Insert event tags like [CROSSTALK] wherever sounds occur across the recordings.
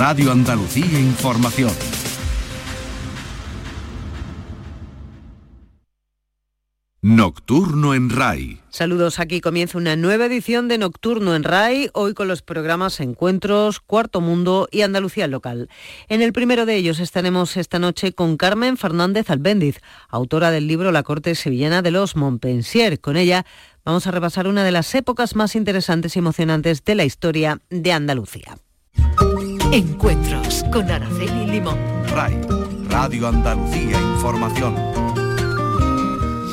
Radio Andalucía Información. Nocturno en RAI. Saludos, aquí comienza una nueva edición de Nocturno en RAI, hoy con los programas Encuentros, Cuarto Mundo y Andalucía Local. En el primero de ellos estaremos esta noche con Carmen Fernández Albéndiz, autora del libro La Corte Sevillana de los Montpensier. Con ella vamos a repasar una de las épocas más interesantes y emocionantes de la historia de Andalucía. Encuentros con Araceli Limón. RAI, Radio Andalucía Información.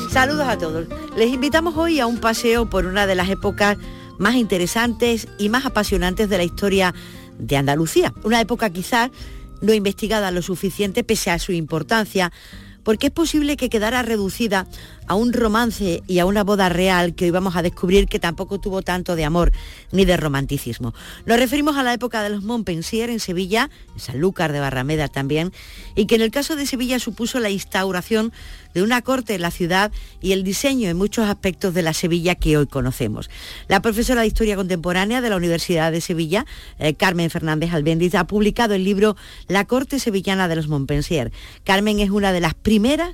Saludos a todos. Les invitamos hoy a un paseo por una de las épocas más interesantes y más apasionantes de la historia de Andalucía. Una época quizás no investigada lo suficiente pese a su importancia, porque es posible que quedara reducida a un romance y a una boda real que hoy vamos a descubrir que tampoco tuvo tanto de amor ni de romanticismo. Nos referimos a la época de los Montpensier en Sevilla, en Sanlúcar de Barrameda también, y que en el caso de Sevilla supuso la instauración de una corte en la ciudad y el diseño en muchos aspectos de la Sevilla que hoy conocemos. La profesora de Historia Contemporánea de la Universidad de Sevilla, eh, Carmen Fernández Albéndiz, ha publicado el libro La Corte Sevillana de los Montpensier. Carmen es una de las primeras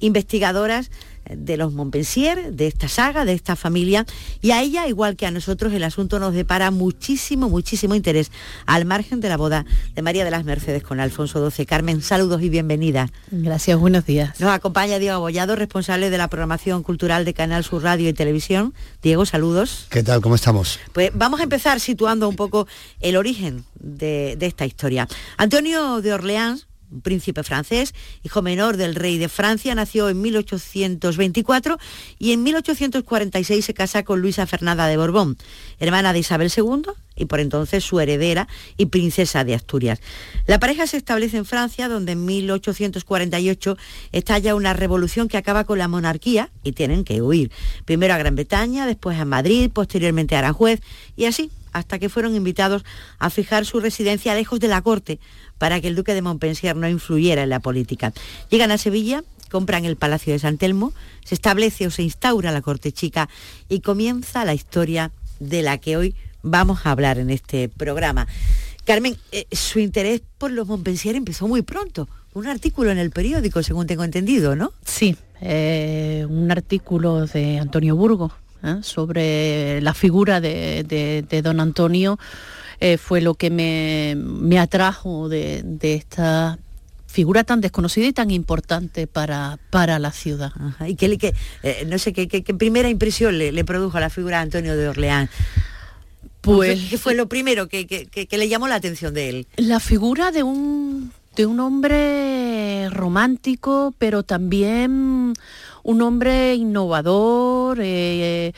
investigadoras de los Montpensier, de esta saga, de esta familia, y a ella, igual que a nosotros, el asunto nos depara muchísimo, muchísimo interés, al margen de la boda de María de las Mercedes con Alfonso XII. Carmen, saludos y bienvenida. Gracias, buenos días. Nos acompaña Diego Abollado, responsable de la programación cultural de Canal Sur Radio y Televisión. Diego, saludos. ¿Qué tal? ¿Cómo estamos? Pues vamos a empezar situando un poco el origen de, de esta historia. Antonio de Orleans, príncipe francés, hijo menor del rey de Francia, nació en 1824 y en 1846 se casa con Luisa Fernanda de Borbón, hermana de Isabel II y por entonces su heredera y princesa de Asturias. La pareja se establece en Francia, donde en 1848 estalla una revolución que acaba con la monarquía y tienen que huir. Primero a Gran Bretaña, después a Madrid, posteriormente a Aranjuez y así hasta que fueron invitados a fijar su residencia lejos de la corte para que el duque de Montpensier no influyera en la política. Llegan a Sevilla, compran el Palacio de San Telmo, se establece o se instaura la corte chica y comienza la historia de la que hoy vamos a hablar en este programa. Carmen, eh, su interés por los Montpensier empezó muy pronto. Un artículo en el periódico, según tengo entendido, ¿no? Sí, eh, un artículo de Antonio Burgos ¿eh? sobre la figura de, de don Antonio eh, fue lo que me, atrajo de, esta figura tan desconocida y tan importante para, para la ciudad. Y que, que eh, no sé, ¿qué, primera impresión le, produjo a la figura de Antonio de Orleán? Pues, ¿Qué fue lo primero que, le llamó la atención de él? La figura de un, de un hombre romántico, pero también un hombre innovador, eh,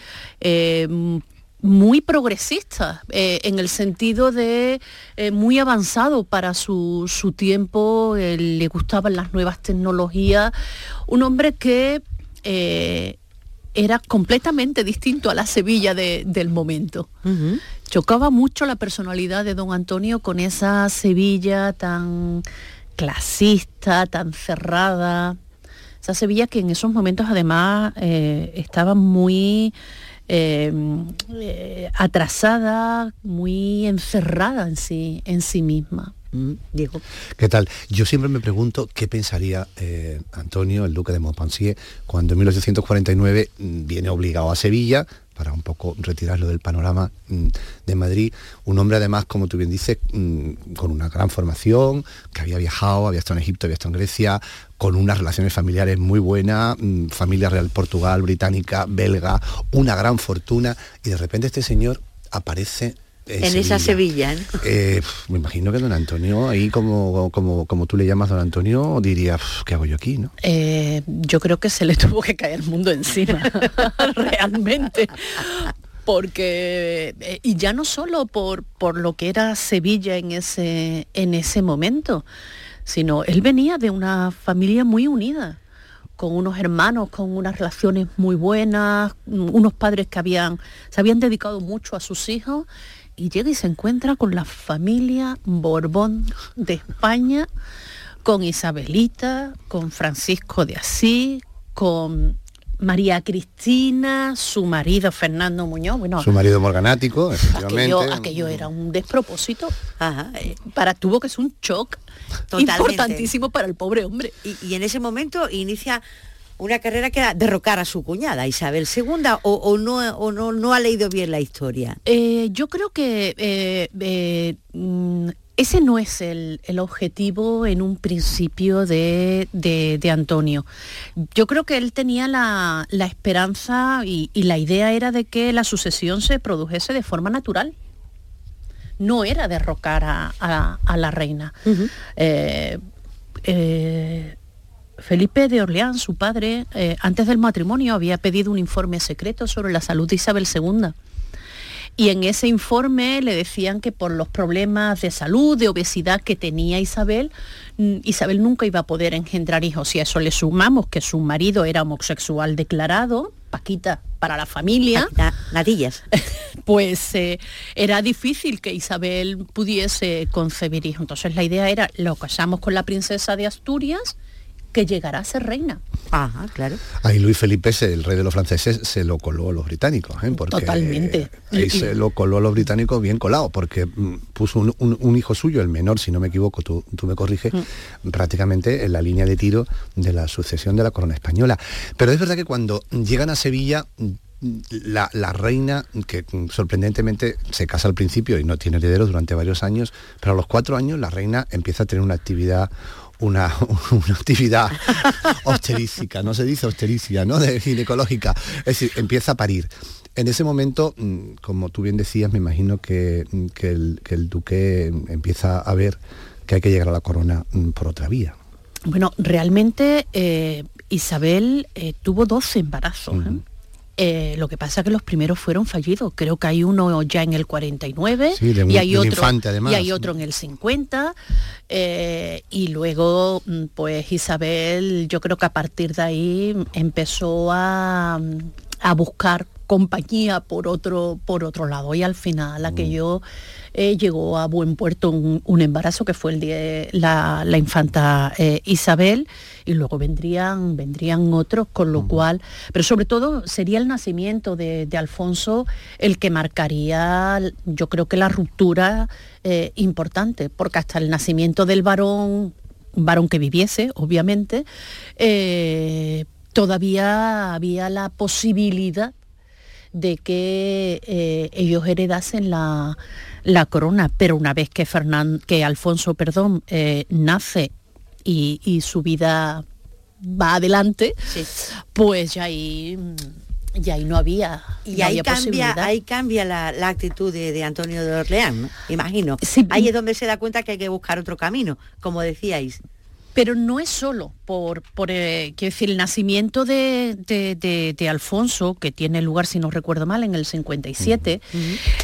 muy progresista, eh, en el sentido de eh, muy avanzado para su, tiempo, eh, le gustaban las nuevas tecnologías, un hombre que era completamente distinto a la Sevilla del momento. Chocaba mucho la personalidad de don Antonio con esa Sevilla tan clasista, tan cerrada, esa Sevilla que en esos momentos además estaba muy Em, eh, atrasada, muy encerrada en sí, en sí misma. Mm, Diego. ¿Qué tal? Yo siempre me pregunto qué pensaría eh, Antonio, el duque de Montpensier, cuando en 1849 mm, viene obligado a Sevilla para un poco retirarlo del panorama mm, de Madrid. Un hombre además, como tú bien dices, con una gran formación, que había viajado, había estado en Egipto, había estado en Grecia, con unas relaciones familiares muy buenas, mm, familia real Portugal, británica, belga, una gran fortuna, y de repente este señor aparece en, esa Sevilla. Eh, me imagino que don Antonio, ahí como, como, como tú le llamas don Antonio, diría, ¿qué hago yo aquí? ¿no? Eh, yo creo que se le [LAUGHS] tuvo que caer el mundo encima, [LAUGHS] realmente. Porque, eh, y ya no solo por, por lo que era Sevilla en ese, en ese momento, sino él venía de una familia muy unida, con unos hermanos, con unas relaciones muy buenas, unos padres que habían, se habían dedicado mucho a sus hijos, y llega y se encuentra con la familia Borbón de España, con Isabelita, con Francisco de Asís, con María Cristina, su marido Fernando Muñoz, bueno, Su marido morganático, [LAUGHS] efectivamente. aquello, aquello era un despropósito. Ajá. Eh, para tuvo que ser un shock Totalmente. importantísimo para el pobre hombre. Y, y en ese momento inicia una carrera que era derrocar a su cuñada, Isabel II, o, o no, o no, no ha leído bien la historia. Eh, yo creo que eh, eh, mm, ese no es el, el objetivo en un principio de, de- de Antonio. Yo creo que él tenía la, la esperanza y, y la idea era de que la sucesión se produjese de forma natural. No era derrocar a, a- a la reina. Eh, eh, Felipe de Orleans, su padre, eh, antes del matrimonio había pedido un informe secreto sobre la salud de Isabel II. Y en ese informe le decían que por los problemas de salud, de obesidad que tenía Isabel, mm, Isabel nunca iba a poder engendrar hijos. Y a eso le sumamos que su marido era homosexual declarado, Paquita para la familia, Na- natillas. [LAUGHS] pues eh, era difícil que Isabel pudiese concebir hijos. Entonces la idea era, lo casamos con la princesa de Asturias, que llegará a ser reina. Ajá, claro. Ahí Luis Felipe, el rey de los franceses, se lo coló a los británicos, ¿eh? Porque, Totalmente. ahí Y- se lo coló a los británicos bien colado, porque mm, puso un, un- un hijo suyo, el menor, si no me equivoco, tú, tú me corriges, prácticamente en la línea de tiro de la sucesión de la corona española. Pero es verdad que cuando llegan a Sevilla, mm, la, la reina, que mm, sorprendentemente se casa al principio y no tiene herederos durante varios años, pero a los cuatro años la reina empieza a tener una actividad una, [LAUGHS] una actividad obstetrística, no se dice obstericia, ¿no? De ginecológica. Es decir, empieza a parir. En ese momento, mm, como tú bien decías, me imagino que, mm, que el, que el duque empieza a ver que hay que llegar a la corona mm, por otra vía. Bueno, realmente eh, Isabel eh, tuvo 12 embarazos. ¿eh? Eh, lo que pasa es que los primeros fueron fallidos. Creo que hay uno ya en el 49 Sí, de un- y, hay otro, infante, además. y hay otro en el 50. eh, y luego, mm, pues Isabel, yo creo que a partir de ahí empezó a, a buscar compañía por otro, por otro lado. Y al final aquello eh, llegó a buen puerto un, un embarazo que fue el de la, la infanta eh, Isabel y luego vendrían, vendrían otros, con lo cual, pero sobre todo sería el nacimiento de, de Alfonso el que marcaría, yo creo que la ruptura eh, importante, porque hasta el nacimiento del varón, un varón que viviese, obviamente, eh, todavía había la posibilidad de que eh, ellos heredasen la, la corona, pero una vez que, Fernan- que Alfonso perdón, eh, nace y, y su vida va adelante, Sí. pues ya ahí, ya ahí no había, Y no ahí había cambia, ahí cambia la, la actitud de, de Antonio de Orleán, ¿no? imagino. Sí. Ahí es donde se da cuenta que hay que buscar otro camino, como decíais. Pero no es solo por, por eh, quiero decir, el nacimiento de, de- de- de Alfonso, que tiene lugar, si no recuerdo mal, en el 57,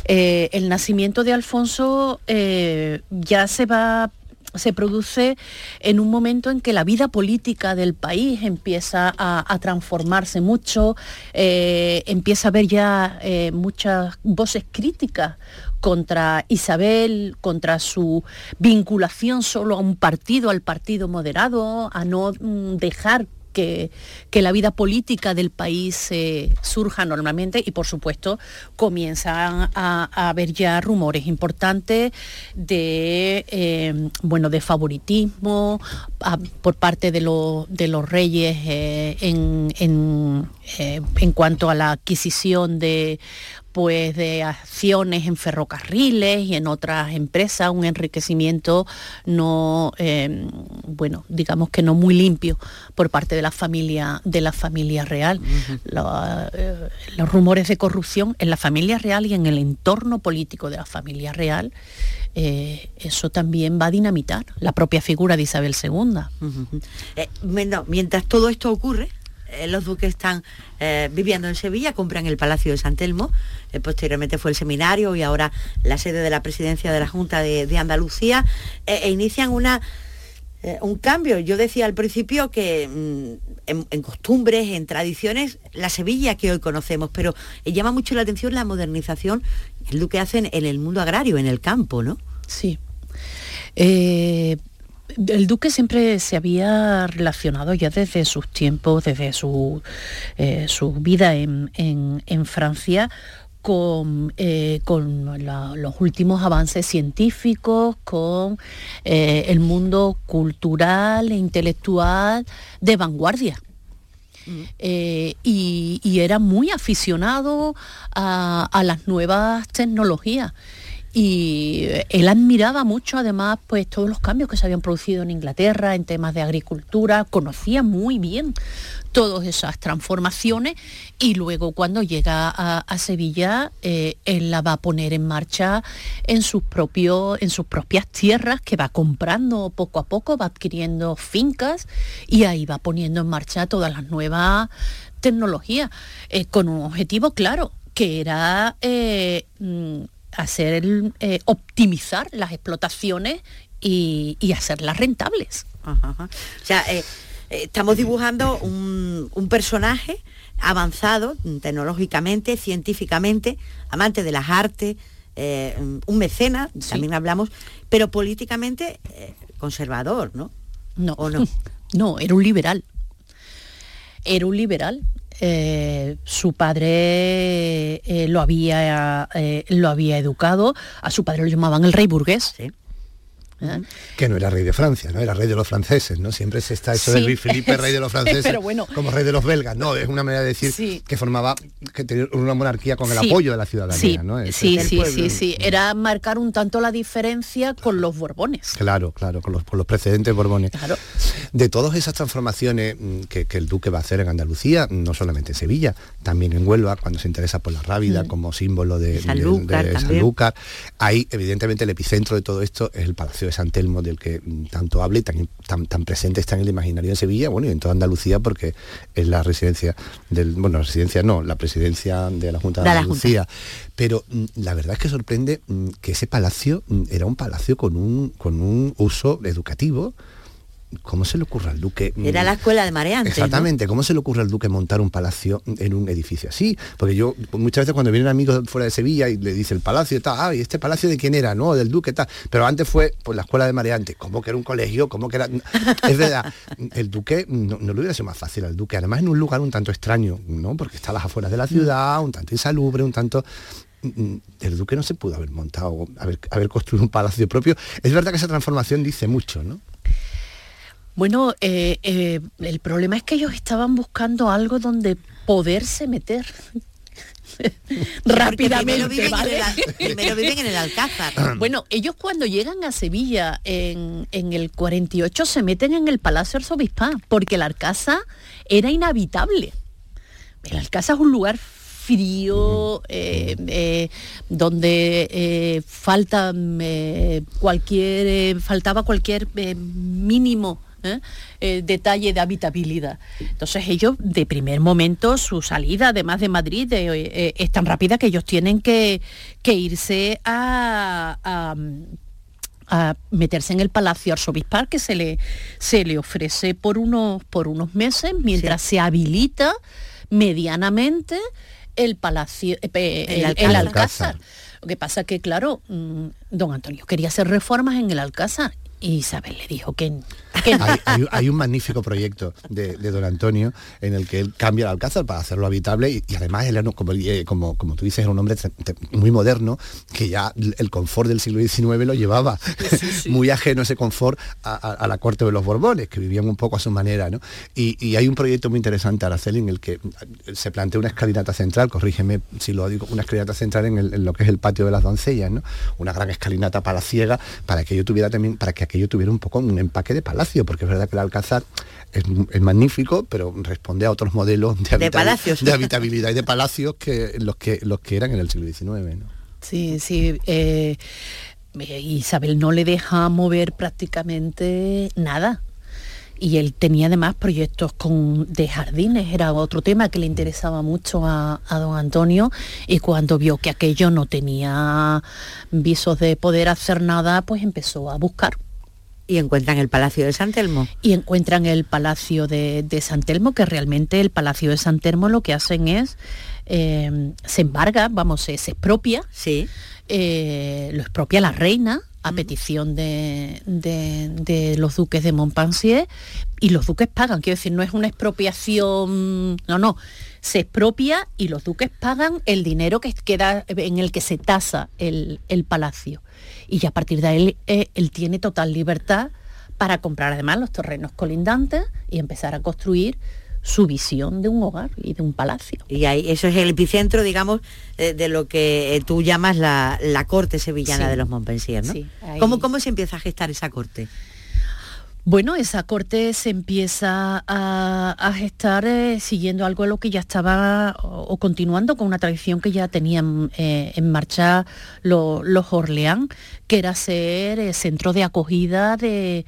eh, el nacimiento de Alfonso eh, ya se va se produce en un momento en que la vida política del país empieza a, a transformarse mucho, eh, empieza a haber ya eh, muchas voces críticas contra Isabel, contra su vinculación solo a un partido, al partido moderado, a no mm, dejar que, que la vida política del país eh, surja normalmente. Y por supuesto comienzan a, haber ya rumores importantes de eh, bueno de favoritismo por parte de, lo- de los reyes eh, en, en, en cuanto a la adquisición de pues de acciones en ferrocarriles y en otras empresas, un enriquecimiento no, eh, bueno, digamos que no muy limpio por parte de la familia, de la familia real. La- eh, los rumores de corrupción en la familia real y en el entorno político de la familia real, eh, eso también va a dinamitar la propia figura de Isabel II. Eh, mientras todo esto ocurre, eh, los duques están eh, viviendo en Sevilla, compran el Palacio de San Telmo, eh, posteriormente fue el seminario y ahora la sede de la presidencia de la Junta de, Andalucía, e inician una, un cambio. Yo decía al principio que mm, en, costumbres, en tradiciones, la Sevilla que hoy conocemos, pero llama mucho la atención la modernización, el duque hace en, el mundo agrario, en el campo, ¿no? Sí. El duque siempre se había relacionado ya desde sus tiempos, desde su, eh, su vida en, Francia, con, eh, con los últimos avances científicos, con el mundo cultural e intelectual de vanguardia. Mm. y, era muy aficionado a las nuevas tecnologías y él admiraba mucho además pues todos los cambios que se habían producido en Inglaterra en temas de agricultura, conocía muy bien todas esas transformaciones y luego cuando llega a, Sevilla eh, él la va a poner en marcha en sus, propios, en sus propias tierras que va comprando poco a poco, va adquiriendo fincas y ahí va poniendo en marcha todas las nuevas tecnologías eh, con un objetivo claro que era eh, mm, hacer eh, optimizar las explotaciones y, hacerlas rentables. O sea, eh, eh, estamos dibujando un, personaje avanzado tecnológicamente, científicamente, amante de las artes, un mecena, también hablamos, pero políticamente conservador, ¿no? No, ¿O no? [LAUGHS] no, era un liberal. Era un liberal eh, su padre eh, lo, había, eh, lo había educado, a su padre lo llamaban el rey burgués. ¿Eh? Que no era rey de Francia, ¿no? Era rey de los franceses, ¿no? Siempre se está eso de Luis Felipe, rey de los [LAUGHS] franceses, como rey de los belgas. No, es una manera de decir que formaba, que tenía una monarquía con el apoyo de la ciudadanía, ¿no? sí, sí, sí, sí. Era marcar un tanto la diferencia con los Borbones. Claro, claro, con los, los precedentes Borbones. Claro. De todas esas transformaciones mm, que, el duque va a hacer en Andalucía, no solamente en Sevilla, también en Huelva, cuando se interesa por la rábida mm. como símbolo de, Sanlúcar, ahí evidentemente el epicentro de todo esto es el Palacio de San Telmo del que tanto habla y tan, tan, presente está en el imaginario de Sevilla, bueno, y en toda Andalucía porque es la residencia del, bueno, la residencia no, la presidencia de la Junta de, Andalucía. Pero mm, la verdad es que sorprende mm, que ese palacio mm, era un palacio con un, con un uso educativo, ¿Cómo se le ocurre al duque? Era la escuela de mareantes. Exactamente, ¿cómo se le ocurre al duque montar un palacio en un edificio así? Porque yo muchas veces cuando vienen amigos fuera de Sevilla y le dice el palacio y tal, ah, ¿y este palacio de quién era? No, del duque tal. Pero antes fue pues la escuela de mareantes, ¿cómo que era un colegio? ¿Cómo que era? Es verdad, [LAUGHS] el duque no, lo hubiera sido más fácil al duque, además en un lugar un tanto extraño, ¿no? Porque está a las afueras de la ciudad, un tanto insalubre, un tanto el duque no se pudo haber montado, haber, haber construido un palacio propio. Es verdad que esa transformación dice mucho, ¿no? Bueno, eh, eh, el problema es que ellos estaban buscando algo donde poderse meter. [LAUGHS] rápidamente primero viven, en el Alcázar. [CLEARS THROAT] Bueno ellos cuando llegan a Sevilla en, el 48 se meten en el Palacio Arzobispal porque el Alcázar era inhabitable. El Alcázar es un lugar frío, eh, donde falta cualquier, faltaba cualquier mínimo ¿eh? Eh, detalle de habitabilidad. Entonces ellos, de primer momento, su salida, además de Madrid, eh, es tan rápida que ellos tienen que, irse a, meterse en el Palacio Arzobispal que se le, se le ofrece por unos, por unos meses mientras se habilita medianamente el Palacio, el, Alcázar. Lo que pasa que, claro, mm, don Antonio quería hacer reformas en el Alcázar y Isabel le dijo que, [LAUGHS] hay, un magnífico proyecto de, don Antonio en el que él cambia el Alcázar para hacerlo habitable y, además él como, eh, como, como tú dices, era un hombre muy moderno que ya el confort del siglo XIX lo llevaba [LAUGHS] muy ajeno ese confort a, la corte de los Borbones, que vivían un poco a su manera. ¿no? Y, hay un proyecto muy interesante, Araceli, en el que se plantea una escalinata central, corrígeme si lo digo, una escalinata central en, lo que es el patio de las doncellas, ¿no? una gran escalinata para ciega, para que yo tuviera también, para que aquello tuviera un poco un empaque de palacio, porque es verdad que el Alcázar es, magnífico, pero responde a otros modelos de, habitabilidad y de palacios que los que los que eran en el siglo XIX. Sí, sí. Eh, Isabel no le deja mover prácticamente nada y él tenía además proyectos con, de jardines, era otro tema que le interesaba mucho a, a, don Antonio y cuando vio que aquello no tenía visos de poder hacer nada, pues empezó a buscar y encuentran el Palacio de San Telmo. Y encuentran el Palacio de, San Telmo, que realmente el Palacio de San Telmo lo que hacen es, eh, se embarga, vamos, se, expropia, sí. Eh, lo expropia la reina a petición de, de, los duques de Montpensier, y los duques pagan, quiero decir, no es una expropiación, no, no, se expropia y los duques pagan el dinero que queda en el que se tasa el, palacio. Y ya a partir de ahí eh, él tiene total libertad para comprar además los terrenos colindantes y empezar a construir su visión de un hogar y de un palacio. Y ahí, eso es el epicentro, digamos, de, lo que eh, tú llamas la, corte sevillana de los Montpensier, ¿no? ¿Cómo, ¿Cómo se empieza a gestar esa corte? Bueno, esa corte se empieza a, gestar eh, siguiendo algo de lo que ya estaba o, continuando con una tradición que ya tenían eh, en marcha los Orleán, que era ser centro de acogida de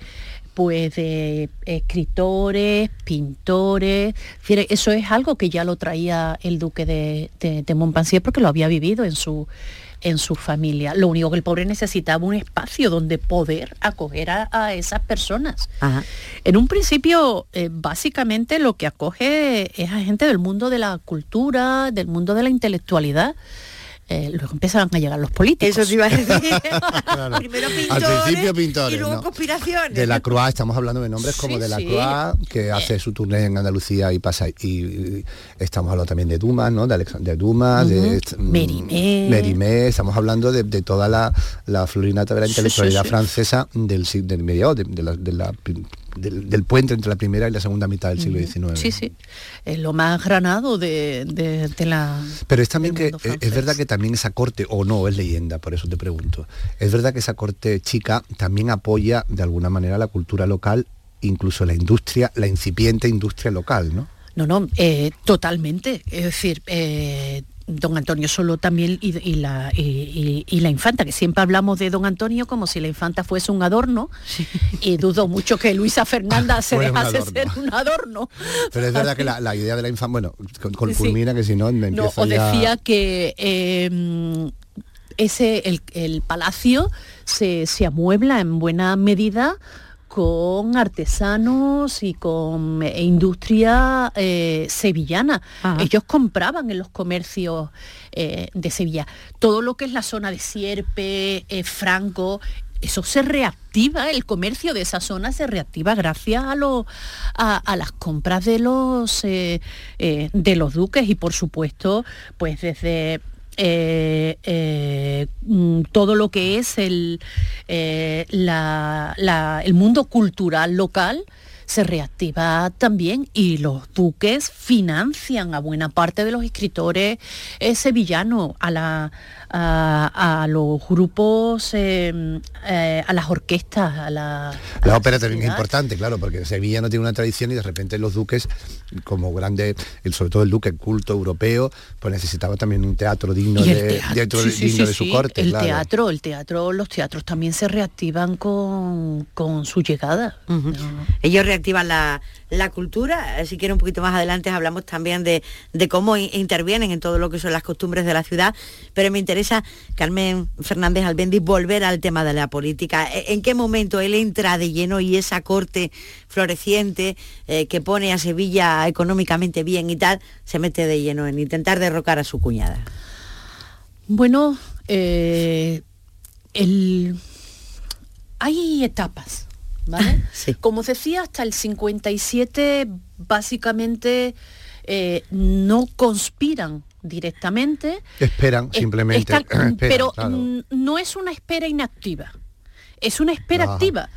pues de escritores, pintores, eso es algo que ya lo traía el duque de, de, Montpensier porque lo había vivido en su, en su familia. Lo único que el pobre necesitaba un espacio donde poder acoger a, esas personas. En un principio, eh, básicamente lo que acoge es a gente del mundo de la cultura, del mundo de la intelectualidad. Eh, luego empezaron a llegar los políticos. Eso sí iba a decir. [LAUGHS] Primero pintores, Al principio pintores. Y luego conspiraciones. De la Croix, estamos hablando de nombres como de la Croix, que hace su turné en Andalucía y pasa. Y, estamos hablando también de Dumas, ¿no? De Alexander Dumas, de mm, Mérimée. Mérimée. Estamos hablando de, toda la, la florinata de la intelectualidad francesa del, del mediado, de, la, de la del, puente entre la primera y la segunda mitad del siglo XIX. Sí, sí, es lo más granado de, la... Pero es también que, es verdad que también esa corte, o no, es leyenda, por eso te pregunto, es verdad que esa corte chica también apoya de alguna manera la cultura local, incluso la industria, la incipiente industria local, ¿no? No, no, eh, totalmente. Es decir, eh, don Antonio Solo también y, la, y, la infanta, que siempre hablamos de don Antonio como si la infanta fuese un adorno, y dudo mucho que Luisa Fernanda [LAUGHS] se dejase ser un adorno. Pero es verdad que la, idea de la infanta, bueno, con, culmina que si no me no, os decía que em, ese, el, palacio se, se amuebla en buena medida con artesanos y con eh, industria eh, sevillana. Ellos compraban en los comercios eh, de Sevilla. Todo lo que es la zona de Sierpe, Franco, eso se reactiva, el comercio de esa zona se reactiva gracias a, a, las compras de los, de los duques y por supuesto, pues desde eh, eh, mm, todo lo que es el, eh, el mundo cultural local se reactiva también y los duques financian a buena parte de los escritores sevillanos, a la, a, los grupos, em, eh, a las orquestas, a la... la, ópera también es importante, claro, porque Sevilla no tiene una tradición y de repente los duques, como grande, sobre todo el duque culto europeo, pues necesitaba también un teatro digno, de, de, su corte. El teatro, el teatro, los teatros también se reactivan con, con su llegada. Ellos reactivan la, la cultura, si quiere un poquito más adelante hablamos también de, cómo intervienen en todo lo que son las costumbres de la ciudad, pero me interesa esa Carmen Fernández Albendi, volver al tema de la política. E, ¿En qué momento él entra de lleno y esa corte floreciente eh, que pone a Sevilla económicamente bien y tal, se mete de lleno en intentar derrocar a su cuñada? Bueno, eh, hay etapas. ¿Vale? [LAUGHS] Como decía, hasta el 57 básicamente eh, no conspiran directamente. Esperan simplemente. [CLEARS THROAT] pero no es una espera inactiva, es una espera activa.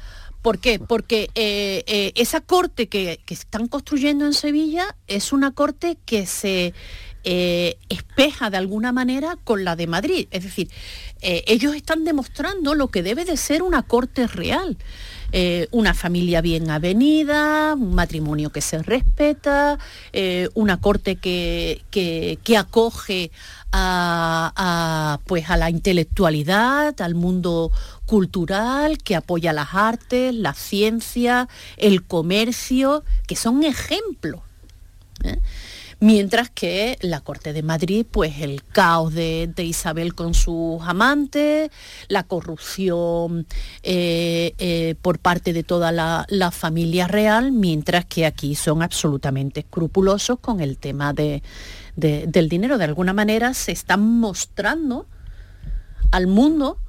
¿Por qué? Porque eh, eh, esa corte que, están construyendo en Sevilla es una corte que se espeja de alguna manera con la de Madrid. Es decir, ellos están demostrando lo que debe de ser una corte real. Eh, una familia bien avenida, un matrimonio que se respeta, eh, una corte que, acoge a, pues a la intelectualidad, al mundo cultural, que apoya las artes, la ciencia, el comercio, que son ejemplos. ¿eh? Mientras que la Corte de Madrid, pues el caos de, Isabel con sus amantes, la corrupción eh, eh, por parte de toda la, familia real, mientras que aquí son absolutamente escrupulosos con el tema del dinero. De alguna manera se están mostrando al mundo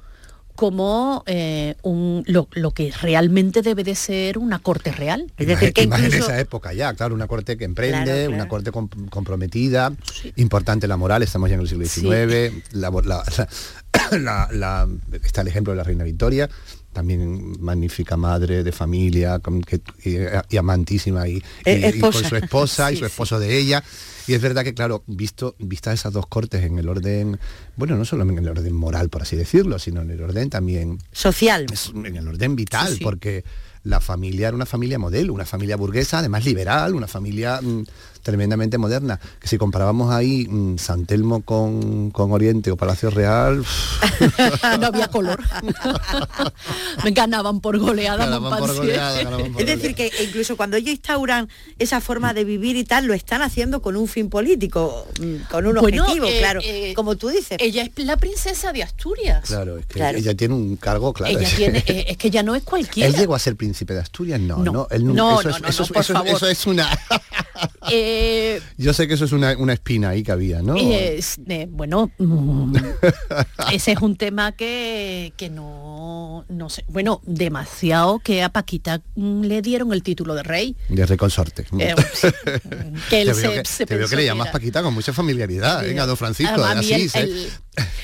como eh, un, lo, lo que realmente debe de ser una corte real. Es decir, que más en incluso- esa época ya, claro, una corte que emprende, Claro, claro. una corte com- comprometida, importante la moral, estamos ya en el siglo. XIX, la, la- [COUGHS] la- la- está el ejemplo de la reina Victoria, también magnífica madre de familia que- y, y amantísima y, Eh, y- y con su esposa y su sí. esposo de ella. Y es verdad que, claro, visto, vistas esas dos cortes en el orden, bueno, no solo en el orden moral, por así decirlo, sino en el orden también social. en el orden vital, Sí, porque la familia era una familia modelo, una familia burguesa, además liberal, una familia mm, tremendamente moderna. Que si comparábamos ahí mm, San Telmo con, con Oriente o Palacio Real, [LAUGHS] no había color. [LAUGHS] Me ganaban por goleada ganaban por goleada, ganaban por Es decir, goleada. que incluso cuando ellos instauran esa forma de vivir y tal, lo están haciendo con un fin político, mm, con un Bueno, objetivo, eh, claro, eh, como tú dices. Ella es la princesa de Asturias. Claro, es que Claro. ella tiene un cargo, claro. Ella es- [LAUGHS] tiene, eh, es que ya no es cualquiera. ¿Él llegó a ser príncipe de Asturias? No, no, No. él No, eso no, es- no, eso no, es- por eso es- favor. eso es una... Eh, Yo sé que eso es una, una espina ahí que había, ¿no? es, eh, bueno, mm, ese es un tema que, que no, no sé, bueno, demasiado que a Paquita mm, le dieron el título de rey. De reconsorte. Eh, sí, [LAUGHS] que él te se, veo que, se te veo que le llamas Paquita con mucha familiaridad. Venga, don Francisco Además, de el- Asís, ¿eh? el-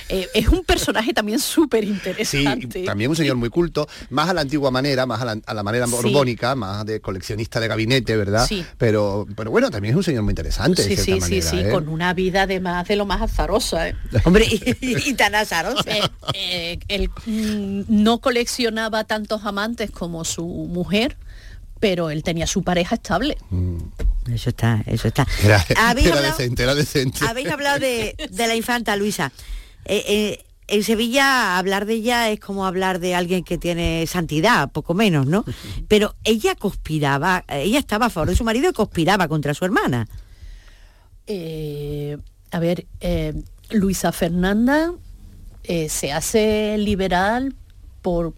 eh, es un personaje también súper interesante. también un señor muy culto, más a la antigua manera, más a la, a la manera Sí. borbónica, más de coleccionista de gabinete, ¿verdad? Sí. Pero, pero bueno, también es un señor muy interesante, Sí, de sí, sí, ¿eh? con una vida además de lo más azarosa. ¿eh? [LAUGHS] Hombre, y, y tan azarosa. Eh, eh, él mm, no coleccionaba tantos amantes como su mujer, pero él tenía su pareja estable. Eso está, eso está. Era, ¿Habéis era hablado- decente, era decente. Habéis hablado de, de la infanta Luisa. Eh, eh, en Sevilla hablar de ella es como hablar de alguien que tiene santidad, poco menos, ¿no? [LAUGHS] Pero ella conspiraba, ella estaba a favor de su marido y conspiraba contra su hermana. Eh, a ver, eh, Luisa Fernanda eh, se hace liberal por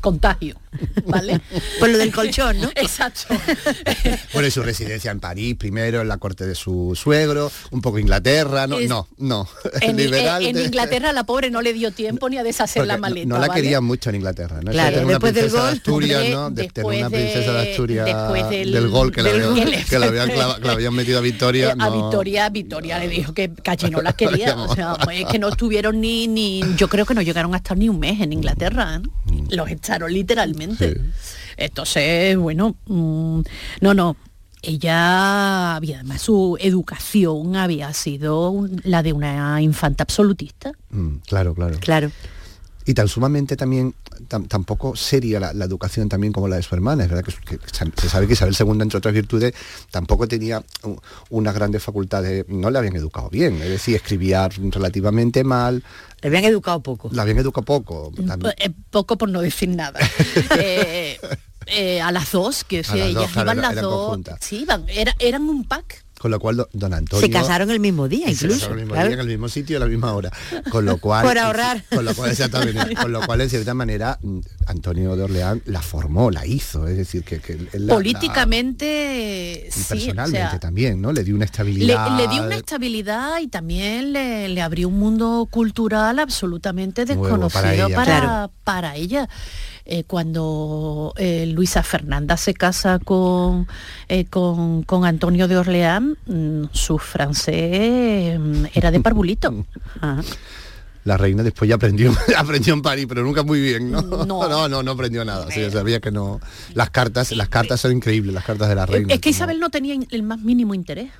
contagio, [LAUGHS] ¿vale? Por lo del colchón, ¿no? Exacto. [LAUGHS] Bueno, y su residencia en París, primero en la corte de su suegro, un poco Inglaterra, no, Es- no, no. En, [LAUGHS] Liberal en de- Inglaterra la pobre no le dio tiempo ni a deshacer la no- maleta. No, la ¿vale? querían mucho en Inglaterra, ¿no? Claro, de después del de gol. Asturias, Hombre, ¿no? De tener después una princesa de de- Asturias después del- gol que, le del habían, gol. que le habían clava- que le habían metido a Victoria. Eh, a. Victoria, Victoria le dijo que Calle no la quería. O sea, pues, que no estuvieron ni, ni, yo creo que no llegaron a estar ni un mes en Inglaterra. ¿eh? Los echaron literalmente. Sí. Entonces, bueno, mm, no, no. Ella había además su educación había sido un- la de una infanta absolutista. Mm, claro, claro. Claro. Y tan sumamente también, tampoco seria la, la educación también como la de su hermana. Es verdad que, que se sabe que Isabel II, entre otras virtudes, tampoco tenía unas grandes facultades, no le habían educado bien. Es decir, escribía relativamente mal, Le habían educado poco. la habían educado poco. también. Eh, poco por no decir nada. [LAUGHS] Eh, eh, a las dos, que sí, las dos, ellas claro, iban las dos. Sí, iban, era- eran un pack. Con lo cual, do- don Antonio... Se casaron el mismo día, Y se incluso. casaron el mismo claro. día, en el mismo sitio, a la misma hora. Con lo cual... Por ahorrar. Con lo cual, exactamente. Con lo cual, en cierta manera, Antonio de Orleán la formó, la hizo. Es decir, que... que él la- Políticamente, la- y sí. o personalmente sea, también, ¿no? Le dio una estabilidad. le dio una estabilidad y también le, le abrió un mundo cultural absolutamente desconocido para para ella. ella. Claro. para ella. Eh, cuando eh, Luisa Fernanda se casa con, eh, con, con Antonio de Orleán, mm, su francés mm, era de parvulito. [LAUGHS] Ajá. La reina después ya aprendió, [LAUGHS] aprendió en París, pero nunca muy bien, ¿no? No. [LAUGHS] no, no, no aprendió nada. Sí, sabía que no. Las cartas, las cartas son increíbles, las cartas de la reina. es que Isabel no tenía el más mínimo interés.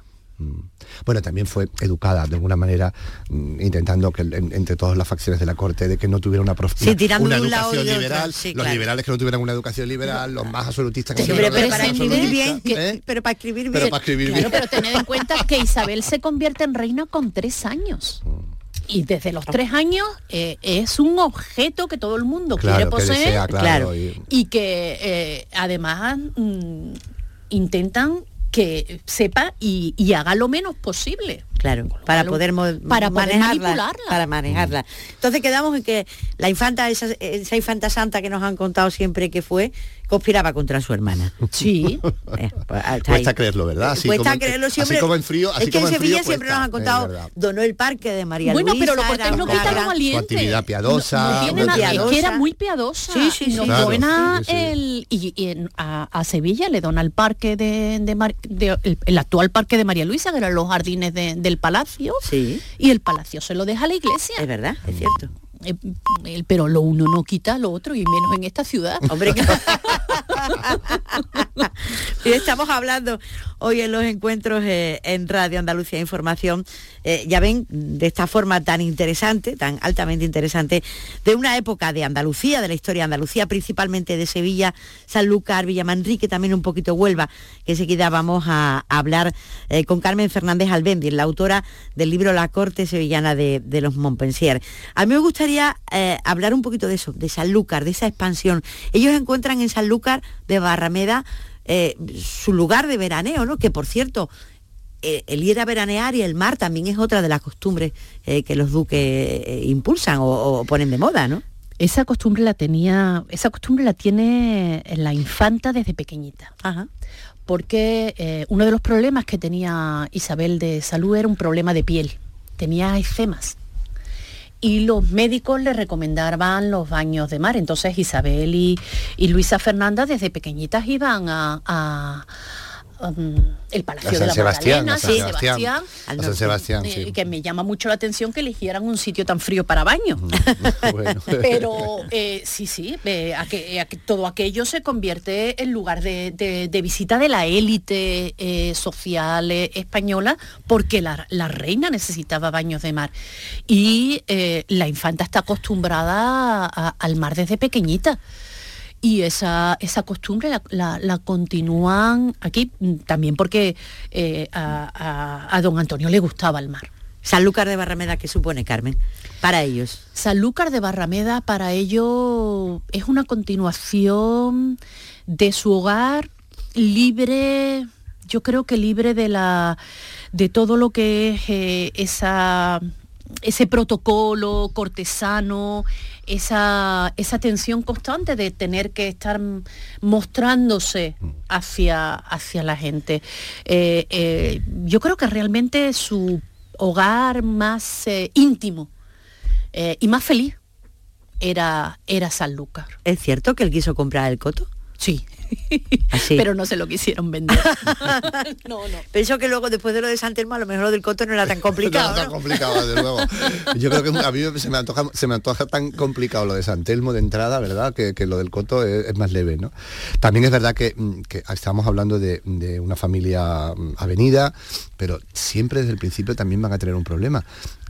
Bueno, también fue educada de alguna manera, mm, intentando que en- entre todas las facciones de la corte de que no tuviera una, prof- Sí, una- un educación liberal, sí, los claro. liberales que no tuvieran una educación liberal, los más absolutistas que no Siempre, tuvieran pero para escribir bien, que- ¿eh? pero para escribir bien. Pero para escribir Claro, bien. pero tened en cuenta que Isabel se convierte en reina con tres años. Y desde los tres años eh, es un objeto que todo el mundo Claro, quiere que poseer desea, claro, y que eh, además mm, intentan que sepa y, y haga lo menos posible. Claro, para poder, para manejarla, Para manejarla. Entonces quedamos en que la infanta, esa, esa infanta santa que nos han contado siempre que fue, conspiraba contra su hermana. [LAUGHS] Sí. Eh, pues, Cuesta creerlo, ¿verdad? Así Cuesta creerlo siempre. Así como en frío, así es que en Sevilla siempre nos han contado, donó el parque de María bueno, Luisa. Bueno, pero lo no quita valiente. Su actividad piadosa. No, no piadosa. Es que era muy piadosa. Sí, sí, sí. Claro, dona sí, sí. el y, y en, a, a, Sevilla le dona el parque de, de, Mar, de el, el, actual parque de María Luisa, que eran los jardines de, del palacio. Sí. Y el palacio se lo deja a la iglesia. Es verdad, es cierto. Eh, pero lo uno no quita lo otro y menos en esta ciudad. Hombre, [LAUGHS] [LAUGHS] y estamos hablando hoy en los encuentros eh, en Radio Andalucía Información, eh, ya ven, de esta forma tan interesante, tan altamente interesante, de una época de Andalucía, de la historia de Andalucía, principalmente de Sevilla, Sanlúcar, Villamanrique, también un poquito Huelva, que enseguida vamos a, hablar eh, con Carmen Fernández Albendi, la autora del libro La Corte Sevillana de, los Montpensier. A mí me gustaría eh, hablar un poquito de eso, de Sanlúcar, de esa expansión. Ellos encuentran en Sanlúcar de Barrameda su lugar de veraneo, ¿no? Que por cierto, el ir a veranear y el mar también es otra de las costumbres eh, que los duques eh, impulsan o, o, ponen de moda, ¿no? Esa costumbre la tenía, esa costumbre la tiene la infanta desde pequeñita. Ajá. Porque eh, uno de los problemas que tenía Isabel de salud era un problema de piel. Tenía eczemas y los médicos le recomendaban los baños de mar. Entonces Isabel y, y Luisa Fernanda desde pequeñitas iban a, a um, el Palacio de la Sebastián, Magdalena, San sí, Sebastián, Sebastián, a San Sebastián, eh, sí. que me llama mucho la atención que eligieran un sitio tan frío para baño. [LAUGHS] Bueno. Pero eh, sí, sí, eh, a que, a que todo aquello se convierte en lugar de, de, de visita de la élite eh, social eh, española porque la, la, reina necesitaba baños de mar. Y eh, la infanta está acostumbrada a, al mar desde pequeñita y esa, esa costumbre la, la, la, continúan aquí también porque eh, a, a, a, don Antonio le gustaba el mar. Sanlúcar de Barrameda, ¿qué supone, Carmen? Para ellos. Sanlúcar de Barrameda para ellos es una continuación de su hogar libre, yo creo que libre de la de todo lo que es eh, esa ese protocolo cortesano, esa, esa tensión constante de tener que estar mostrándose hacia, hacia la gente. Eh, eh, yo creo que realmente su hogar más eh, íntimo eh, y más feliz era, era Sanlúcar. ¿Es cierto que él quiso comprar el coto? Sí. [LAUGHS] Así. Pero no se lo quisieron vender. [LAUGHS] no, no. Pensó que luego después de lo de San Telmo a lo mejor lo del coto no era tan [LAUGHS] complicado. no, tan complicado, desde luego. Yo creo que a mí se me antoja, se me antoja tan complicado lo de San Telmo de entrada, ¿verdad? Que, que lo del coto es, es, más leve, ¿no? También es verdad que, que estamos hablando de, de, una familia mm, avenida, pero siempre desde el principio también van a tener un problema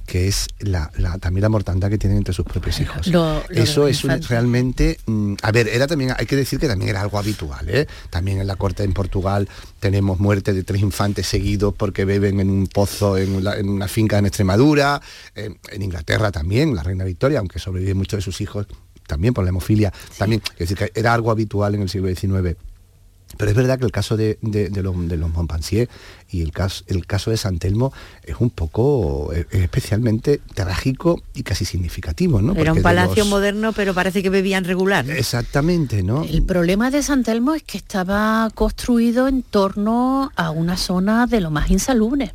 que es la, la, también la mortandad que tienen entre sus propios hijos. Lo, lo Eso es un, realmente, mmm, a ver, era también, hay que decir que también era algo habitual, ¿eh? También en la corte en Portugal tenemos muerte de tres infantes seguidos porque beben en un pozo en una, en una finca en Extremadura, en, en, Inglaterra también, la reina Victoria, aunque sobreviven muchos de sus hijos, también por la hemofilia, sí. también, es decir, que era algo habitual en el siglo XIX. Pero es verdad que el caso de, de, de, los, de los Montpensier y el caso, el caso de San Telmo es un poco es especialmente trágico y casi significativo, ¿no? Era Porque un palacio los... moderno, pero parece que bebían regular. ¿no? Exactamente, ¿no? El problema de San Telmo es que estaba construido en torno a una zona de lo más insalubre.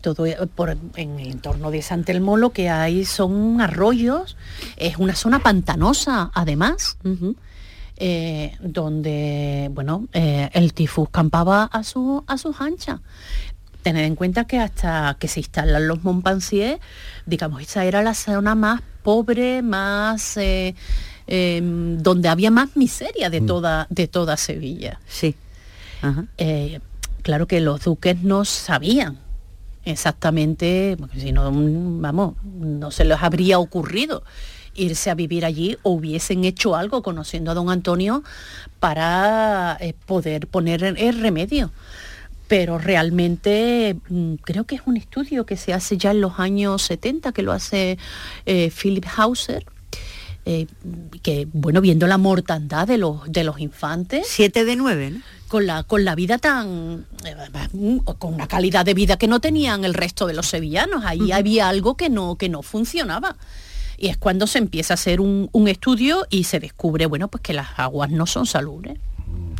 Todo por, en el entorno de San Telmo lo que hay son arroyos, es una zona pantanosa además. Uh -huh eh, donde bueno eh, el tifus campaba a, su, a sus anchas. Tened en cuenta que hasta que se instalan los Montpensier, digamos, esa era la zona más pobre, más eh, donde había más miseria de toda, de toda Sevilla. Sí. Ajá. claro que los duques no sabían exactamente, porque si no, vamos, no se les habría ocurrido irse a vivir allí o hubiesen hecho algo conociendo a don Antonio para eh, poder poner el remedio. Pero realmente mmm, creo que es un estudio que se hace ya en los años 70, que lo hace eh, Philip Hauser, eh, que bueno, viendo la mortandad de los, de los infantes. Siete de nueve, ¿no? con la, con la vida tan, eh, con una calidad de vida que no tenían el resto de los sevillanos. Ahí había algo que no, que no funcionaba. Y es cuando se empieza a hacer un, un estudio y se descubre, bueno, pues que las aguas no son salubres.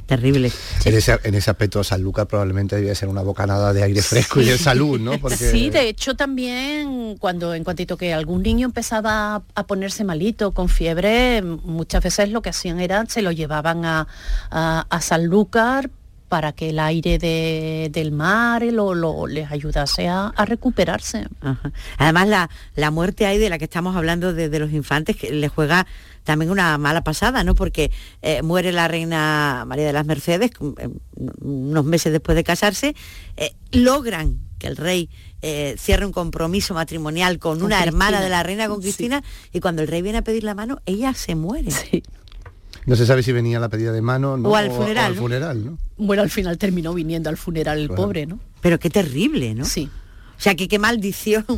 Terrible. En, ese, en ese aspecto Sanlúcar probablemente debía ser una bocanada de aire fresco y de salud, ¿no? Porque... Sí, de hecho también cuando en cuantito que algún niño empezaba a ponerse malito, con fiebre, muchas veces lo que hacían era se lo llevaban a, a, a Sanlúcar para que el aire de, del mar lo, lo, les ayudase a, a recuperarse. Ajá. Además, la, la muerte ahí de la que estamos hablando de, de los infantes, que le juega también una mala pasada, ¿no? Porque eh, muere la reina María de las Mercedes eh, unos meses después de casarse, eh, logran que el rey cierre un compromiso matrimonial con, Con una Cristina. hermana de la reina, con Cristina, y cuando el rey viene a pedir la mano, ella se muere. Sí. No se sabe si venía la pedida de mano ¿no? O al funeral, al ¿no? funeral, ¿no? Bueno, al final terminó viniendo al funeral el Claro. pobre, ¿no? Pero qué terrible, ¿no? Sí. O sea, que qué maldición. [LAUGHS]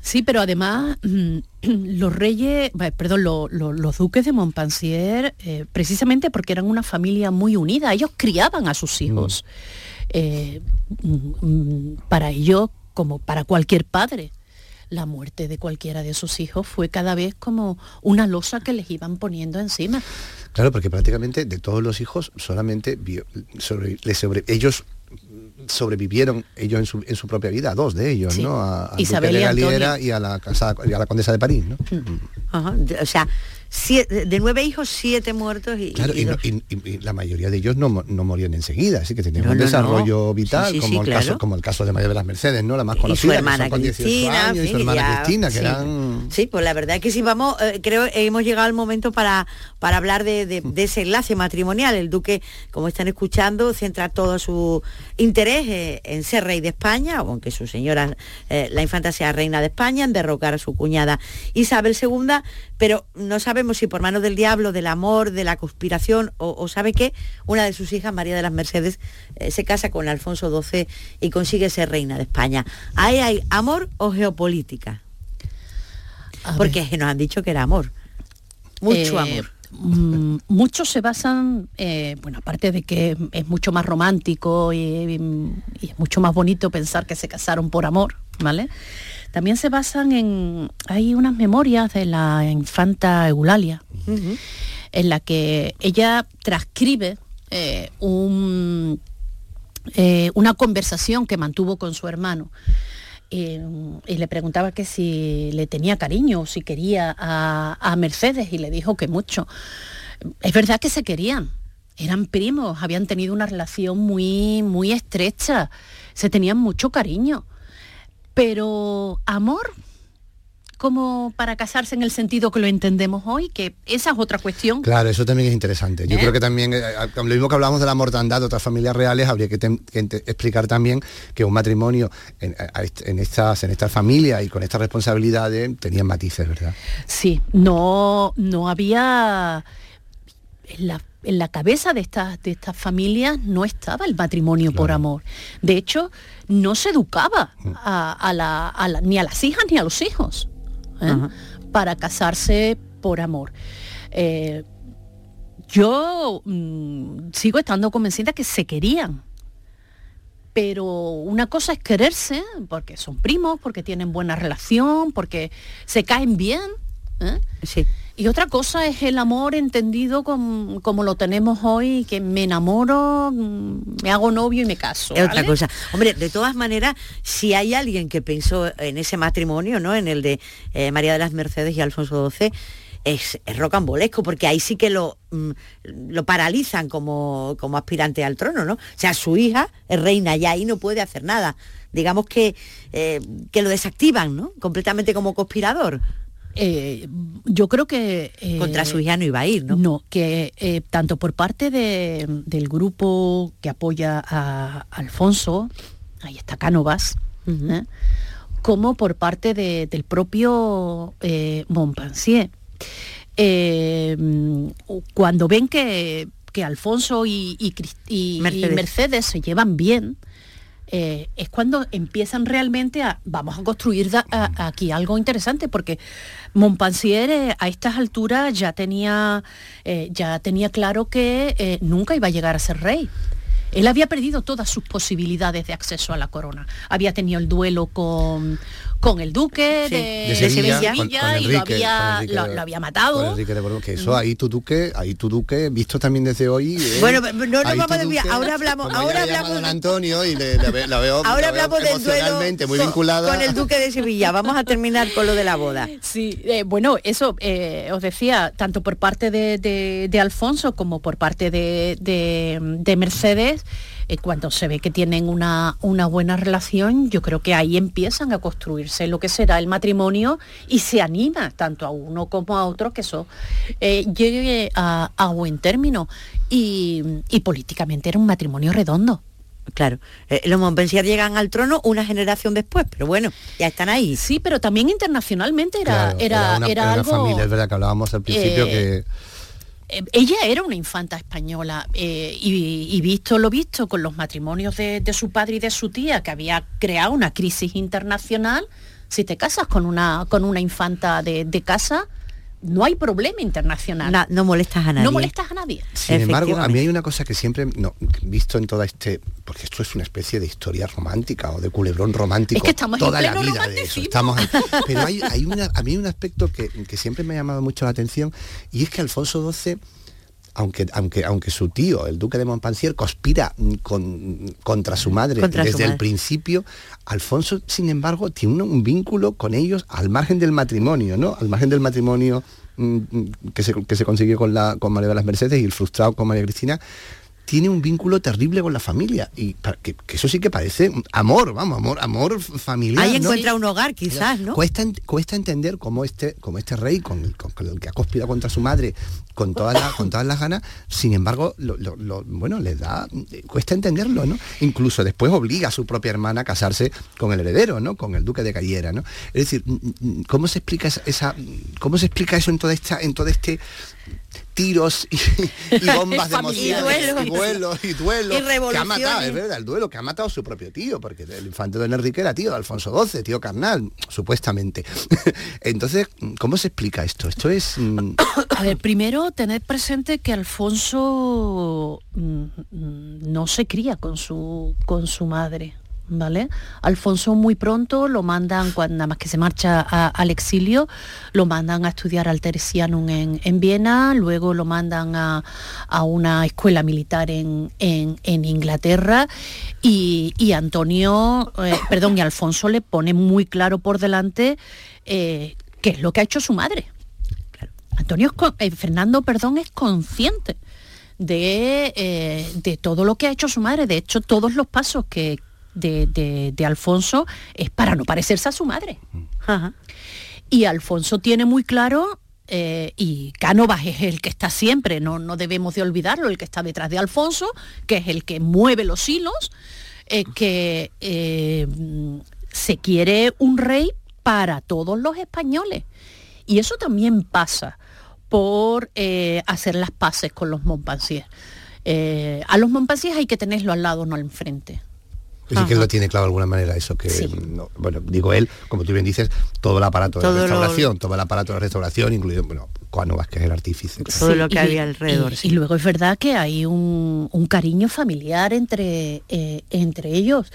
Sí, pero además mm, [CLEARS THROAT] los reyes, eh, perdón, lo- lo- los duques de Montpensier, eh, precisamente porque eran una familia muy unida, ellos criaban a sus hijos. Eh, mm, mm, para ellos, como para cualquier padre, la muerte de cualquiera de sus hijos fue cada vez como una losa que les iban poniendo encima. Claro, porque prácticamente de todos los hijos solamente vio- sobre, le sobre- ellos sobrevivieron ellos en su, en su propia vida, dos de ellos, Sí. ¿no? A, al Isabel duque de. Galiera y a la casada, y a la condesa de París, ¿no? Ajá, de- O sea, siete- de nueve hijos, siete muertos y, Claro, y y, y- y- y la mayoría de ellos no, no morían enseguida, así que tenían No, un no, desarrollo vital, Sí, sí, como, sí, el claro. caso, como el caso de María de las Mercedes, ¿no? La más y conocida, su que hermana son con 18 Cristina, años, y su hermana ya- Cristina, que sí. eran... Sí, pues la verdad es que si vamos, eh, creo que hemos llegado al momento para, para hablar de, de- de ese enlace matrimonial. El duque, como están escuchando, centra todo su interés eh, en ser rey de España, aunque su señora, eh, la infanta sea reina de España, en derrocar a su cuñada Isabel II, pero no sabemos si por manos del diablo, del amor, de la conspiración, o, o sabe qué, una de sus hijas, María de las Mercedes, eh, se casa con Alfonso XII y consigue ser reina de España. ¿Ahí hay amor o geopolítica? A ver. Porque nos han dicho que era amor. Mucho Eh, amor. mm, muchos se basan, eh, bueno, aparte de que es mucho más romántico y, y es mucho más bonito pensar que se casaron por amor, ¿vale? También se basan en, hay unas memorias de la infanta Eulalia, en la que ella transcribe eh, un, eh, una conversación que mantuvo con su hermano. Eh, y le preguntaba que si le tenía cariño, si quería a, a Mercedes y le dijo que mucho. Es verdad que se querían, eran primos, habían tenido una relación muy, muy estrecha, se tenían mucho cariño, pero amor como para casarse en el sentido que lo entendemos hoy, que esa es otra cuestión. Claro, eso también es interesante. Yo ¿Eh? creo que también, eh, lo mismo que hablamos de la mortandad de otras familias reales, habría que, explicar también que un matrimonio en, estas, en estas familias y con estas responsabilidades tenían matices, ¿verdad? Sí, no, no había en la, en la cabeza de estas, de estas familias no estaba el matrimonio por amor. De hecho, no se educaba a, a la- a la- ni a las hijas ni a los hijos ¿eh? para casarse por amor. Eh, yo mm, sigo estando convencida que se querían. Pero una cosa es quererse, porque son primos, porque tienen buena relación, porque se caen bien. ¿eh? Sí. Y otra cosa es el amor entendido com- como lo tenemos hoy, que me enamoro, mm, me hago novio y me caso. Es otra cosa. Hombre, de todas maneras, si hay alguien que pensó en ese matrimonio, ¿no? En el de eh, María de las Mercedes y Alfonso XII, es, es rocambolesco, porque ahí sí que lo, mm, lo paralizan como, como aspirante al trono, ¿no? O sea, su hija es reina y ahí no puede hacer nada. Digamos que, eh, que lo desactivan, ¿no? Completamente como conspirador. Eh, yo creo que... eh, Contra su hija no iba a ir, ¿no? No, que eh, tanto por parte de- del grupo que apoya a Alfonso, ahí está Cánovas, como por parte de- del propio Montpensier. Cuando ven que, que Alfonso y, y y-. Mercedes. se llevan bien, eh, es cuando empiezan realmente a, vamos a construir da- aquí algo interesante, porque Montpensier eh, a estas alturas ya tenía, eh, ya tenía claro que nunca iba a llegar a ser rey. Él había perdido todas sus posibilidades de acceso a la corona. Había tenido el duelo con, con el duque Sí. de, de de Sevilla, Sevilla, con- con y lo Enrique, había, Enrique lo, de- lo había matado. Enrique de Borbón, que eso ahí tu duque, ahí tu duque, visto también desde hoy. ¿eh? Bueno, no nos vamos a desviar. Ahora hablamos- ahora hablamos don de- Antonio y le, la, la veo, [LAUGHS] Ahora la veo hablamos del duelo muy con, vinculada. con el duque de Sevilla. Vamos a terminar con lo de la boda. Sí, eh, bueno, eso eh, os decía, tanto por parte de, de- de Alfonso como por parte de, de- de Mercedes, eh, cuando se ve que tienen una, una buena relación, yo creo que ahí empiezan a construirse lo que será el matrimonio y se anima tanto a uno como a otro que eso eh, llegue a, a buen término. Y, y políticamente era un matrimonio redondo. Claro, eh, los Montpensier llegan al trono una generación después, pero bueno, ya están ahí. Sí, pero también internacionalmente era, Claro, era, una, era era una algo... familia, es verdad que hablábamos al principio eh, que ella era una infanta española eh, y, y visto lo visto con los matrimonios de, de su padre y de su tía, que había creado una crisis internacional, si te casas con una, con una infanta de, de casa, no hay problema internacional. Na- no molestas a nadie. no molestas a nadie. Sin embargo, a mí hay una cosa que siempre, no, visto en toda este, porque esto es una especie de historia romántica o de culebrón romántico, Es que estamos en toda la vida de eso. Estamos ahí. [LAUGHS] pero hay, hay una, a mí hay un aspecto que, que siempre me ha llamado mucho la atención y es que Alfonso XII aunque, aunque, aunque su tío, el duque de Montpensier, conspira mm, con- contra su madre Contra su desde el principio, Alfonso, sin embargo, tiene un, un vínculo con ellos al margen del matrimonio, ¿no? Al margen del matrimonio mm, mm, que se, que se consiguió con, la, con María de las Mercedes y el frustrado con María Cristina, tiene un vínculo terrible con la familia. Y que, que eso sí que parece amor, vamos, amor, amor familiar. Ahí ¿no? encuentra un hogar, quizás, ¿no? Cuesta, cuesta entender cómo este, cómo este rey, con el, con- con el que ha conspirado contra su madre, con todas las, con todas las ganas, sin embargo, lo, lo- lo- bueno, le da, cuesta entenderlo, ¿no? Incluso después obliga a su propia hermana a casarse con el heredero, ¿no? Con el duque de Cayera, ¿no? Es decir, ¿cómo se explica esa, esa- cómo se explica eso en toda esta, en todo este tiros y, y [LAUGHS] bombas de emociones Y duelos. y duelos y duelos Y que ha matado, es verdad, el duelo que ha matado a su propio tío, porque el infante don Enrique era tío de Alfonso XII, tío carnal, supuestamente. [LAUGHS] Entonces, ¿cómo se explica esto? Esto es... mm, [COUGHS] A ver, primero tened presente que Alfonso mm, mm, no se cría con su, con su madre. ¿Vale? Alfonso muy pronto lo mandan, cuando nada más que se marcha a- al exilio, lo mandan a estudiar al Teresianum en, en Viena, luego lo mandan a, a una escuela militar en, en- en Inglaterra y, y Antonio, eh, [COUGHS] perdón, y Alfonso le pone muy claro por delante eh, qué es lo que ha hecho su madre. Antonio eh, Fernando, perdón, es consciente de, eh, de todo lo que ha hecho su madre. De hecho, todos los pasos que de, de- de Alfonso es para no parecerse a su madre. Ajá. Y Alfonso tiene muy claro, eh, y Cánovas es el que está siempre, no, no debemos de olvidarlo, el que está detrás de Alfonso, que es el que mueve los hilos, eh, que eh, se quiere un rey para todos los españoles. Y eso también pasa por hacer las paces con los Montpensier. A los Montpensier hay que tenerlo al lado, no al enfrente. Sí que Ajá. lo tiene claro de alguna manera eso que Sí. no, bueno digo él como tú bien dices todo el aparato Todo de lo- restauración todo el aparato de restauración incluido bueno Cuánovas que es el artífice claro. Todo lo que y- había alrededor, Y, sí. y luego es verdad que hay un, un cariño familiar entre, eh, entre ellos.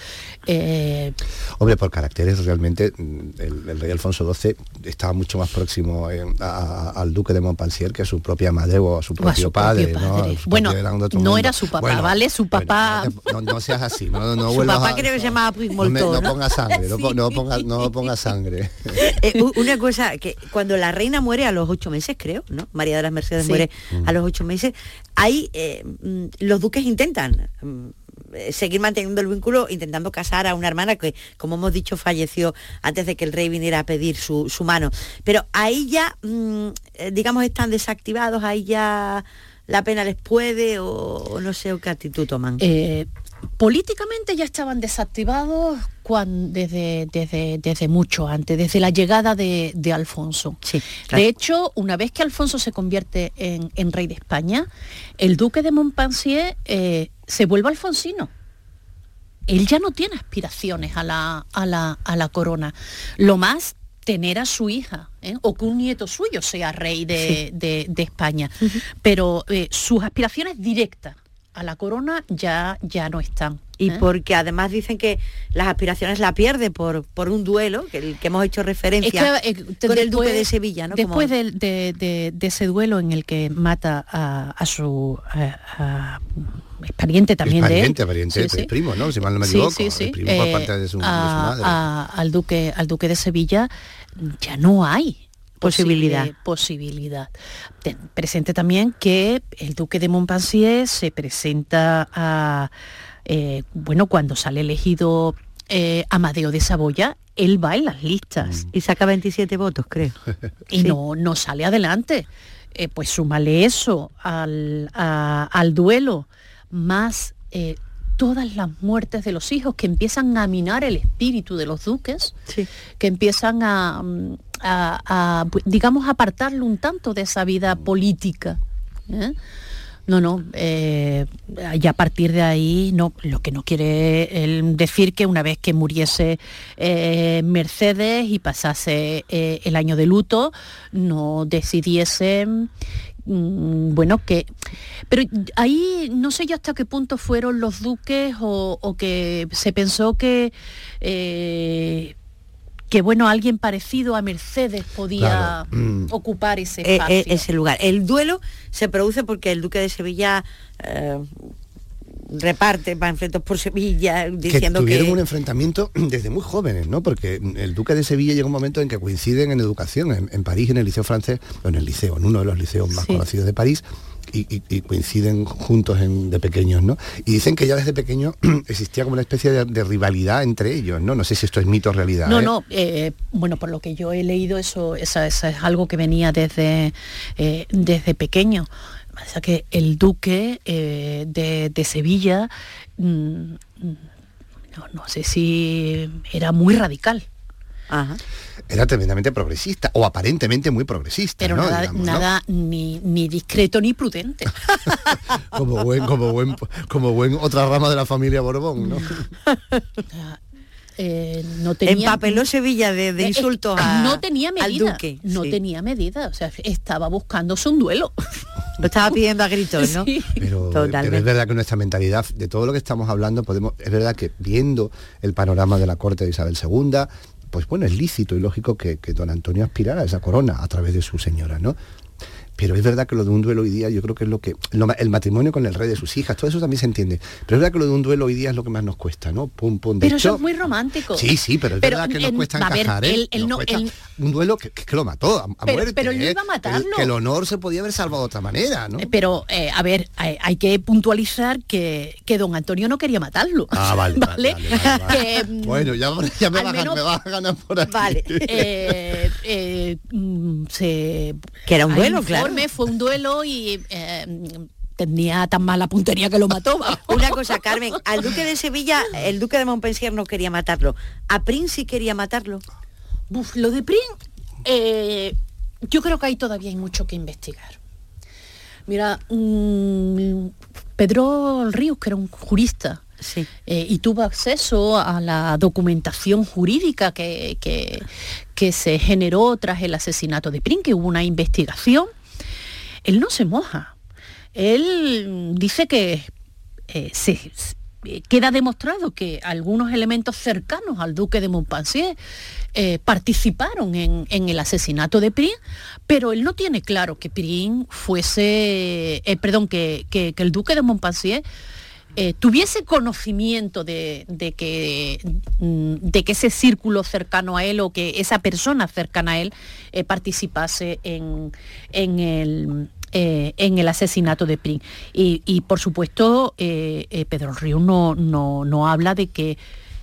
Eh, Hombre, por caracteres realmente mm, el, el rey Alfonso XII estaba mucho más próximo eh, a- a- al duque de Montpensier que a su propia madre o a su a propio su padre. propio ¿no? padre. Su Bueno, padre no mundo. era su papá, ¿vale? Su papá- no, te- no- no seas así, no, no Su vuelvas papá a- creo que se llamaba no, me- Moltó, no ¿no? pongas sangre, no, [LAUGHS] po- no pongas no pongas sangre. [LAUGHS] Eh, una cosa, que cuando la reina muere a los ocho meses, creo, ¿no? María de las Mercedes Sí. muere a los ocho meses, ahí eh, mm, los duques intentan mm, eh, seguir manteniendo el vínculo, intentando casar a una hermana que, como hemos dicho, falleció antes de que el rey viniera a pedir su, su mano. Pero ahí ya, mm, eh, digamos, están desactivados, ahí ya la pena les puede o, o no sé qué actitud toman. eh, políticamente ya estaban desactivados cuan- desde, desde, desde mucho antes, desde la llegada de, de Alfonso. Sí, claro. De hecho, una vez que Alfonso se convierte en, en rey de España, el duque de Montpensier eh, se vuelve alfonsino. Él ya no tiene aspiraciones a la, a la, a la corona. Lo más tener a su hija ¿eh? o que un nieto suyo sea rey de, de- de España. Pero eh, sus aspiraciones directas a la corona ya, ya no están. Y ¿eh? porque además dicen que las aspiraciones la pierde por, por un duelo, que, el que hemos hecho referencia Es que, eh, con el duque de Sevilla, ¿no? Después Como- de, de- de ese duelo en el que mata a, a su a- a- es pariente también es de él. pariente, pariente, Sí, es sí. primo, ¿no? Si mal no me equivoco. sí. El primo por Eh, parte de su, de su a- madre. a- al duque al duque de Sevilla ya no hay Posibilidad. posibilidad. Ten presente también que el duque de Montpensier se presenta a eh, bueno cuando sale elegido eh, Amadeo de Saboya, él va en las listas Y saca 27 votos, creo. y Sí. no, no sale adelante. Eh, pues súmale eso al, a- al duelo, más eh, todas las muertes de los hijos que empiezan a minar el espíritu de los duques, Sí. que empiezan a, mm, a- a, digamos, apartarlo un tanto de esa vida política. ¿eh? No, no, eh, y a partir de ahí, no, lo que no quiere él decir que una vez que muriese eh, Mercedes y pasase eh, el año de luto, no decidiese, bueno, que... Pero ahí no sé yo hasta qué punto fueron los duques o, o que se pensó que... eh, que bueno, alguien parecido a Mercedes podía Claro, mm. ocupar ese Eh, espacio. eh, ese lugar. El duelo se produce porque el duque de Sevilla eh, reparte panfletos por Sevilla diciendo que, tuvieron un enfrentamiento [CLEARS THROAT] desde muy jóvenes, ¿no? Porque el duque de Sevilla llega un momento en que coinciden en educación, en, en París, en el liceo francés, o en el liceo, en uno de los liceos más Sí. conocidos de París, y, y- y coinciden juntos en- de pequeños, ¿no? Y dicen que ya desde pequeño [CLEARS THROAT] existía como una especie de, de rivalidad entre ellos, ¿no? No sé si esto es mito o realidad. No, ¿eh? no, eh, bueno, por lo que yo he leído, eso, esa es algo que venía desde, eh, desde pequeño. O sea que el duque eh, de, de Sevilla, mm, no, no sé si era muy radical, Ajá. Era tremendamente progresista, o aparentemente muy progresista, pero ¿no? nada, Digamos, ¿no? nada ni, ni discreto ni prudente. [LAUGHS] Como buen, como buen, como buen otra rama de la familia Borbón, ¿no? [LAUGHS] [LAUGHS] Eh, no tenía, Empapeló Sevilla de, de Eh, insultos eh, a- no tenía al medida, duque. no sí. tenía medida, o sea, estaba buscándose un duelo. [LAUGHS] Lo estaba pidiendo a gritos, ¿no? Sí. Pero, Totalmente. pero es verdad que nuestra mentalidad, de todo lo que estamos hablando, podemos, es verdad que viendo el panorama de la corte de Isabel II, pues bueno, es lícito y lógico que, que don Antonio aspirara a esa corona a través de su señora, ¿no? Pero es verdad que lo de un duelo hoy día, yo creo que es lo que. lo el matrimonio con el rey de sus hijas, todo eso también se entiende. Pero es verdad que lo de un duelo hoy día es lo que más nos cuesta, ¿no? Pum, pum. De Pero hecho, eso es muy romántico. Sí, sí, pero es Pero verdad que nos cuesta encajar, ¿eh? él- él Nos no- cuesta él- un duelo que, que lo mató a, a Pero- muerte. pero él no ¿eh? iba a matarlo. Que el honor se podía haber salvado de otra manera, ¿no? Eh, Pero, eh, a ver, hay, hay que puntualizar que, que don Antonio no quería matarlo. Ah, vale, [LAUGHS] vale, vale, vale, vale. [LAUGHS] Que, mm, Bueno, ya, ya me, al vas a- menos- me vas a ganar por aquí. Vale. [LAUGHS] eh, eh, mm, se, Que era un duelo, claro. Fue un duelo y eh, tenía tan mala puntería que lo mató. [LAUGHS] vamos. Una cosa, Carmen, al duque de Sevilla, el duque de Montpensier no quería matarlo. A Prince sí quería matarlo. Buf, lo de Prin, eh, yo creo que ahí todavía hay mucho que investigar. Mira, mm, Pedro Ríos, que era un jurista, Sí. eh, y tuvo acceso a la documentación jurídica que, que- que se generó tras el asesinato de Prin, que hubo una investigación, él no se moja. Él dice que eh, se, eh, queda demostrado que algunos elementos cercanos al duque de Montpensier eh, participaron en, el asesinato de Prin, pero él no tiene claro que Prin fuese, perdón, que- que el duque de Montpensier eh, tuviese conocimiento de, de que, mm, de que ese círculo cercano a él o que esa persona cercana a él eh, participase en, en el, eh, en el asesinato de Prin. Y, por supuesto, Pedro Río no, habla de que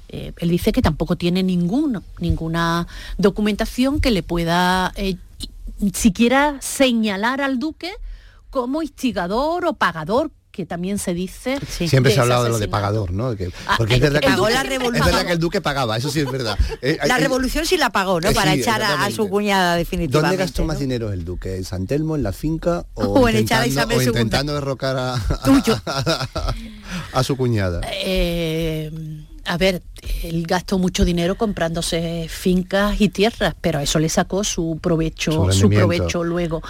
él dice que tampoco tiene ninguna, documentación que le pueda siquiera señalar al duque como instigador o pagador, que también se dice. Sí. Siempre se ha hablado de lo de pagador, ¿no? Ah, porque es el- verdad, que el Pagó duque- la es revolución. verdad que el duque pagaba, eso sí es verdad. Eh, [LAUGHS] La eh, revolución sí la pagó, ¿no? Eh, Para sí, echar a, su cuñada definitivamente. ¿Dónde gastó ¿no? más dinero el duque? ¿En San Telmo, en la finca o, [LAUGHS] O en echar a o intentando derrocar a, a [LAUGHS] su cuñada? Eh, a ver, él gastó mucho dinero comprándose fincas y tierras, pero a eso le sacó su provecho, Su provecho luego.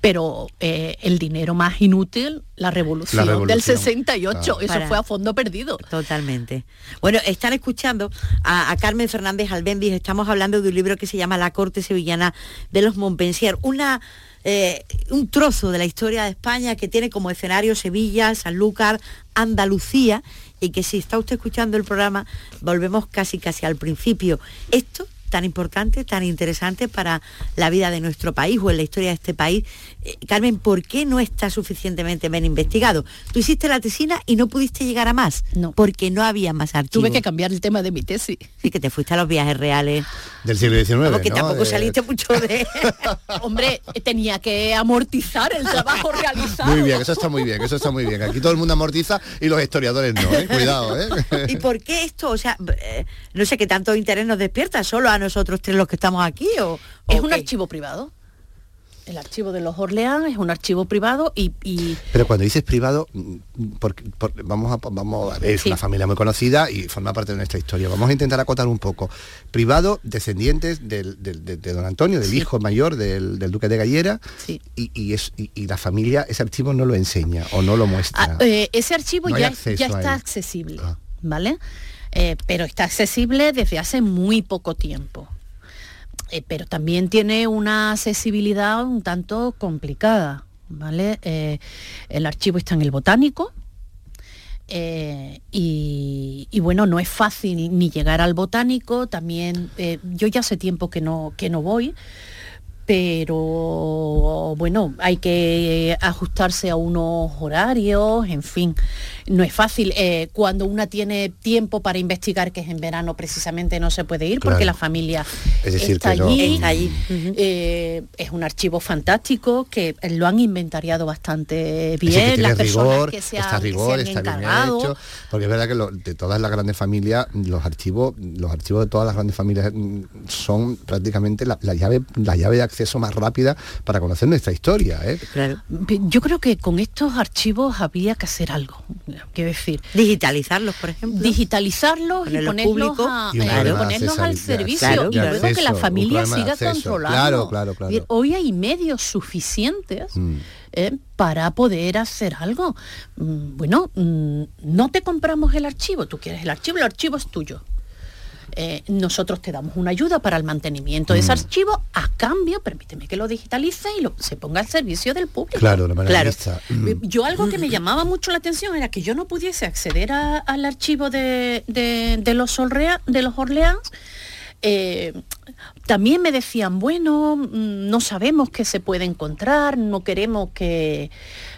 Pero eh, el dinero más inútil, la revolución, revolución, del 68, claro. eso Para- fue a fondo perdido. Totalmente. Bueno, están escuchando a, a Carmen Fernández Albendis. Estamos hablando de un libro que se llama La corte sevillana de los Montpensier. Una, eh, un trozo de la historia de España que tiene como escenario Sevilla, Sanlúcar, Andalucía y que si está usted escuchando el programa, volvemos casi casi al principio. Esto tan importante, tan interesante para la vida de nuestro país o en la historia de este país. Eh, Carmen, ¿por qué no está suficientemente bien investigado? Tú hiciste la tesina y no pudiste llegar a más, No. porque no había más archivos. Tuve que cambiar el tema de mi tesis. Sí, que te fuiste a los viajes reales. Del siglo XIX, Vamos, que ¿no? tampoco De- saliste mucho de... [LAUGHS] Hombre, tenía que amortizar el trabajo [LAUGHS] realizado. Muy bien, eso está muy bien, eso está muy bien. Aquí todo el mundo amortiza y los historiadores no, ¿eh? Cuidado, ¿eh? ¿Y por qué esto? O sea, eh, no sé qué tanto interés nos despierta, solo a nosotros tres los que estamos aquí o... Es o un qué? archivo privado. El archivo de los Orleans es un archivo privado y, y- Pero cuando dices privado, mm, porque, por- vamos, a, vamos a ver, es Sí. una familia muy conocida y forma parte de nuestra historia. Vamos a intentar acotar un poco. Privado, descendientes del- del- de, de don Antonio, del Sí. hijo mayor del, del duque de Gallera, Sí. y, y es, y, y la familia, ese archivo no lo enseña o no lo muestra. Ah, eh, ese archivo No ya, ya está accesible, Ah. ¿vale? Eh, pero está accesible desde hace muy poco tiempo. Eh, pero también tiene una accesibilidad un tanto complicada, ¿vale? Eh, el archivo está en el botánico. y, y bueno, no es fácil ni llegar al botánico, también yo ya hace tiempo que no, que no voy, pero bueno, hay que ajustarse a unos horarios, en fin, no es fácil. Eh, cuando una tiene tiempo para investigar, que es en verano precisamente, no se puede ir Claro. porque la familia Es decir, está que no- allí. Está allí. Ujú. Eh, es un archivo fantástico que lo han inventariado bastante Es decir, bien, que las personas rigor, que se está han, que se rigor, han está bien encargado. hecho, porque es verdad que lo- de todas las grandes familias, los archivos, los archivos de todas las grandes familias mm, son prácticamente la, la llave, la llave de acceso más rápida para conocer nuestra historia. ¿eh? Claro. Yo creo que con estos archivos había que hacer algo. Quiero decir, Digitalizarlos, por ejemplo. digitalizarlos y Ponerlos a- Y ponerlos al servicio claro, y luego que la familia siga acceso. controlando. Claro, claro, claro. Es decir, Hoy hay medios suficientes Mm. eh, para poder hacer algo. Mm, Bueno, mm, no te compramos el archivo, tú quieres el archivo, el archivo es tuyo. Eh, nosotros te damos una ayuda para el mantenimiento de ese Mm. archivo a cambio, permíteme que lo digitalice y lo, se ponga al servicio del público. Claro, de manera Claro. lista. Mm. Eh, Yo algo que me llamaba mucho la atención era que yo no pudiese acceder a- al archivo de, de- de los, Orlea- de los Orleans. Eh, también me decían, bueno, mm, no sabemos qué se puede encontrar, no queremos que...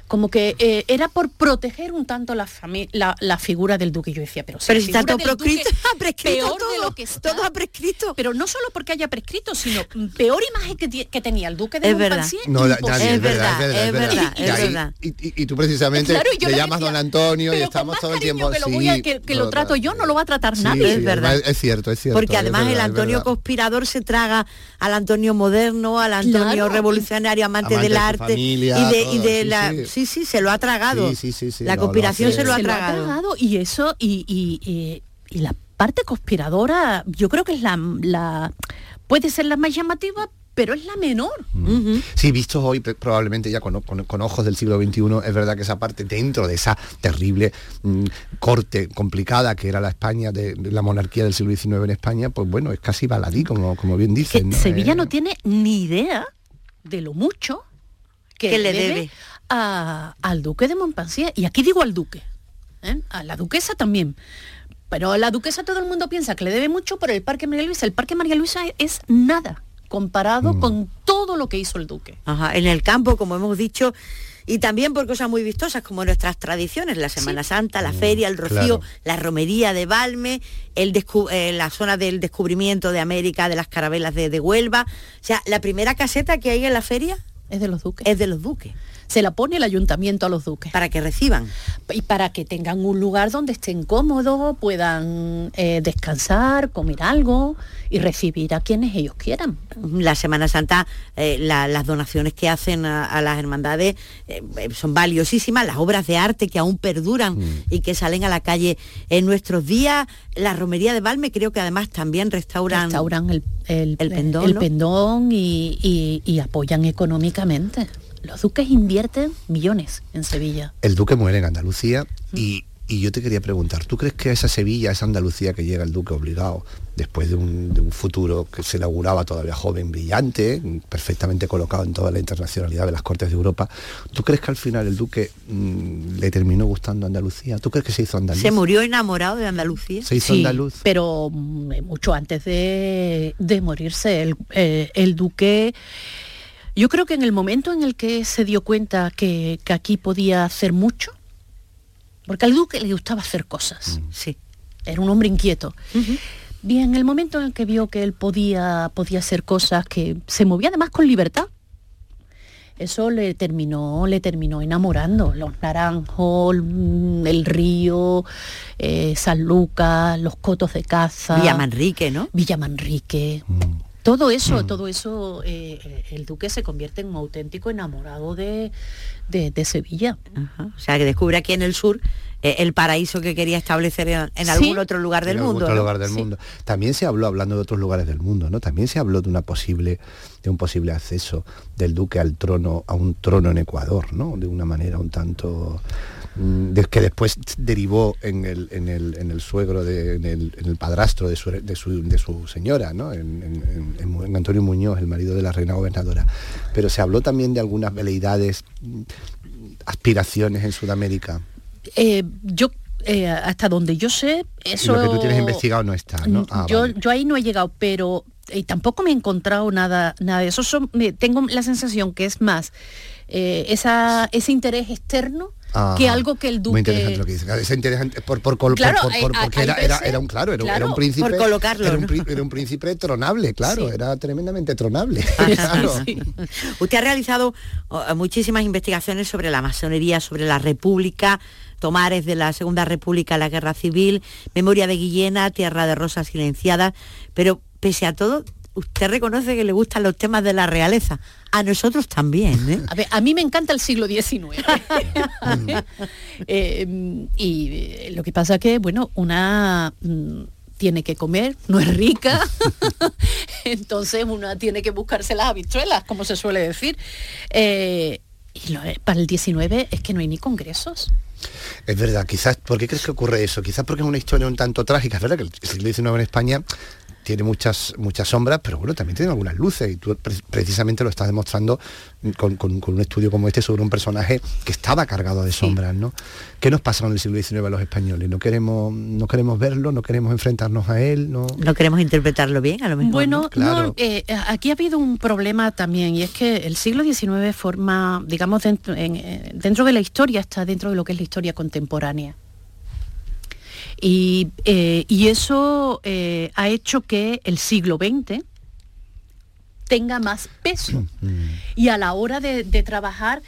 Como que eh, era por proteger un tanto la, fami- la, la figura del duque. Y yo decía, pero, si Pero está todo del duque proscrito, [LAUGHS] ha prescrito peor todo, de lo que está. todo ha prescrito. Pero no solo porque haya prescrito, sino mm, peor imagen que, que tenía el duque de Es verdad. No, la- nadie, Es verdad, es verdad, Y es ahí- verdad. Y, y- y tú precisamente Claro, y yo le le llamas decía, don Antonio y estamos todo el tiempo que lo voy a- que- que lo trato yo, no lo va a tratar Sí, nadie. sí, Es verdad. Es cierto, es cierto. Porque es además el verdad, es Antonio verdad. conspirador se traga al Antonio moderno, al Antonio revolucionario, amante, del arte y de, y la sí. sí, se lo ha tragado. Sí, sí, sí, sí, la lo conspiración se lo ha Se tragado. y eso y, y- y- y la parte conspiradora yo creo que es la, la puede ser la más llamativa pero es la menor Ujú. Sí, vistos hoy probablemente ya con, con- con ojos del siglo XXI, es verdad que esa parte dentro de esa terrible mm, corte complicada que era la España, de, de la monarquía del siglo XIX en España, pues bueno, es casi baladí, como, como bien que dicen. ¿no? Sevilla Eh, no tiene ni idea de lo mucho que, Que le debe, debe. A- al duque de Montpensier y aquí digo al duque ¿eh? a la duquesa también pero a la duquesa todo el mundo piensa que le debe mucho por el parque María Luisa el parque María Luisa es nada comparado Mm. con todo lo que hizo el duque Ajá, en el campo, como hemos dicho, y también por cosas muy vistosas como nuestras tradiciones, la Semana Santa, la feria, el rocío, claro. la romería de Balme, el descu- eh, la zona del descubrimiento de América, de las carabelas de, de Huelva. O sea, la primera caseta que hay en la feria es de los duques es de los duques. Se la pone el ayuntamiento a los duques. Para que reciban. Y para que tengan un lugar donde estén cómodos, puedan eh, descansar, comer algo y recibir a quienes ellos quieran. La Semana Santa, eh, las donaciones que hacen a, las hermandades eh, son valiosísimas, las obras de arte que aún perduran mm. y que salen a la calle en nuestros días. La romería de Valme creo que además también restauran, restauran el, el, pendón, y apoyan económicamente. Los duques invierten millones en Sevilla. El duque muere en Andalucía y, yo te quería preguntar, ¿tú crees que esa Sevilla, esa Andalucía que llega el duque obligado, después de un, futuro que se inauguraba todavía joven, brillante, perfectamente colocado en toda la internacionalidad de las Cortes de Europa, ¿tú crees que al final el duque mm, le terminó gustando Andalucía? ¿Tú crees que se hizo andaluz? ¿Se murió enamorado de Andalucía? Se hizo andaluz. Pero mm, mucho antes de, morirse, el, eh, el duque yo creo que en el momento en el que se dio cuenta que, aquí podía hacer mucho, porque al duque le gustaba hacer cosas, mm. sí, era un hombre inquieto. Bien, en el momento en el que vio que él podía, podía hacer cosas, que se movía además con libertad, eso le terminó, le terminó enamorando. Los naranjos, mm, el río, eh, San Lucas, los cotos de caza. Villamanrique, ¿no? Villamanrique. Mm. Todo eso, mm. todo eso, eh, el duque se convierte en un auténtico enamorado de, Sevilla. O sea, que descubre aquí en el sur eh, el paraíso que quería establecer en, algún otro lugar del mundo. Otro lugar del mundo. También se habló, hablando de otros lugares del mundo, ¿no? También se habló de una posible, de un posible acceso del duque al trono, a un trono en Ecuador, ¿no? De una manera un tanto que después derivó en el, en el, en el suegro, de, en, el, padrastro de su, de su, de su señora, ¿no? En, Antonio Muñoz, el marido de la reina gobernadora. Pero se habló también de algunas veleidades, mm, aspiraciones en Sudamérica. Eh, yo eh, hasta donde yo sé, eso... lo que tú tienes investigado no está, ¿no? Mm, ah, yo, yo ahí no he llegado, pero y tampoco me he encontrado nada, nada de eso. tengo la sensación que es más eh, esa, ese interés externo que algo que el duque... Muy interesante lo que dice. Es interesante por, por, porque era, era, un claro, era, un príncipe. Por colocarlo. Era un, príncipe tronable, claro, era tremendamente tronable. [LAUGHS] Usted ha realizado muchísimas investigaciones sobre la masonería, sobre la república, Tomares de la Segunda República, la Guerra Civil, Memoria de Guillena, Tierra de Rosas Silenciadas, pero pese a todo, usted reconoce que le gustan los temas de la realeza. A nosotros también. ¿eh? A, ver, a mí me encanta el siglo XIX. [LAUGHS] [LAUGHS] Eh, y eh, lo que pasa que, bueno, una mm, tiene que comer, no es rica, [LAUGHS] entonces una tiene que buscarse las habichuelas, como se suele decir. y para el 19 es que no hay ni congresos. Es verdad, quizás, ¿por qué crees que ocurre eso? Quizás porque es una historia un tanto trágica. Es verdad que el siglo XIX en España tiene muchas, muchas sombras, pero bueno, también tiene algunas luces y tú precisamente lo estás demostrando con, un estudio como este sobre un personaje que estaba cargado de sombras, ¿no? ¿Qué nos pasa en el siglo XIX a los españoles? ¿No queremos, no queremos verlo? ¿No queremos enfrentarnos a él? ¿No, ¿No queremos interpretarlo bien a lo mejor? Bueno, claro. Eh, aquí ha habido un problema también y es que el siglo XIX forma, digamos, dentro, eh, dentro de la historia, está dentro de lo que es la historia contemporánea. Eh, y, eso eh, ha hecho que el siglo XX tenga más peso. Mm. Y a la hora de, trabajar,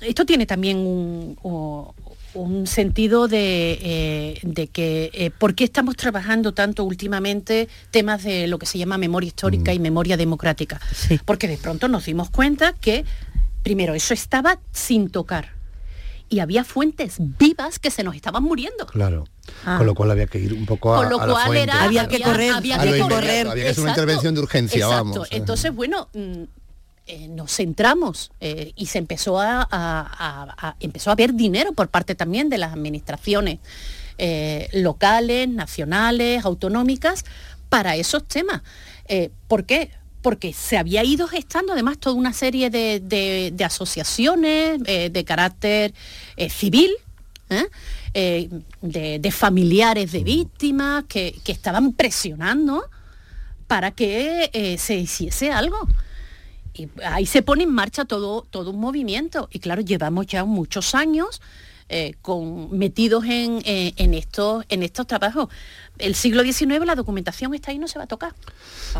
esto tiene también un, sentido de, eh, que por qué estamos trabajando tanto últimamente temas de lo que se llama memoria histórica mm. y memoria democrática. Porque de pronto nos dimos cuenta que, primero, eso estaba sin tocar. Y había fuentes vivas que se nos estaban muriendo. Claro. Ah. Con lo cual había que ir un poco a, lo cual Era, había, que correr, había que correr. Había que hacer una intervención de urgencia, vamos. Entonces, bueno, mm, eh, nos centramos eh, y se empezó a, empezó a haber dinero por parte también de las administraciones eh, locales, nacionales, autonómicas, para esos temas. ¿Por qué? Porque se había ido gestando además toda una serie de, de asociaciones de carácter civil, eh, de, familiares de víctimas que, estaban presionando para que eh, se hiciese algo. Y ahí se pone en marcha todo, todo un movimiento. Y claro, llevamos ya muchos años eh, con, metidos en, eh, en, estos, en estos trabajos. El siglo XIX la documentación está ahí no se va a tocar.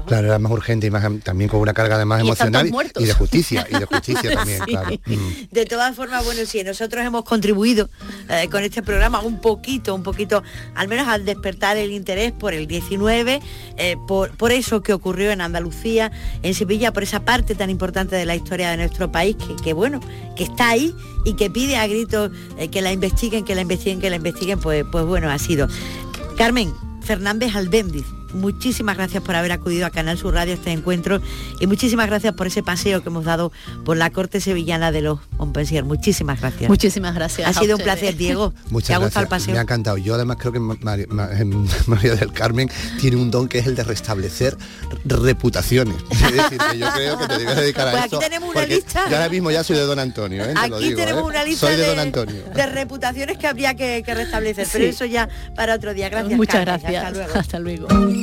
Claro, era más urgente y más también con una carga de más emocional y, de justicia, y de justicia [LAUGHS] también, claro. [LAUGHS] Mm. De todas formas, bueno, sí, nosotros hemos contribuido eh, con este programa un poquito, un poquito, al menos al despertar el interés por el 19, por, por eso que ocurrió en Andalucía, en Sevilla, por esa parte tan importante de la historia de nuestro país, que, que bueno, que está ahí y que pide a gritos que la investiguen, que la investiguen, que la investiguen, pues, pues bueno, ha sido. Carmen Fernández Albéndiz, muchísimas gracias por haber acudido a Canal Sur Radio a este encuentro y muchísimas gracias por ese paseo que hemos dado por la corte sevillana de los Montpensier. Muchísimas gracias. Muchísimas gracias. Ha sido un placer, Diego. [LAUGHS] Muchas ¿Te ha gustado el paseo? Me ha encantado. Yo además creo que [LAUGHS] María del Carmen tiene un don que es el de restablecer reputaciones. [LAUGHS] Es decir, que yo creo que te debes dedicar a pues esto. Aquí tenemos una lista. Yo ahora mismo ya soy de Don Antonio. ¿eh? Aquí digo, tenemos ¿eh? una lista soy de, de, Don Antonio. de reputaciones que habría que, que restablecer, pero eso ya para otro día. Gracias. Muchas Carmen. gracias. Hasta luego. Hasta luego.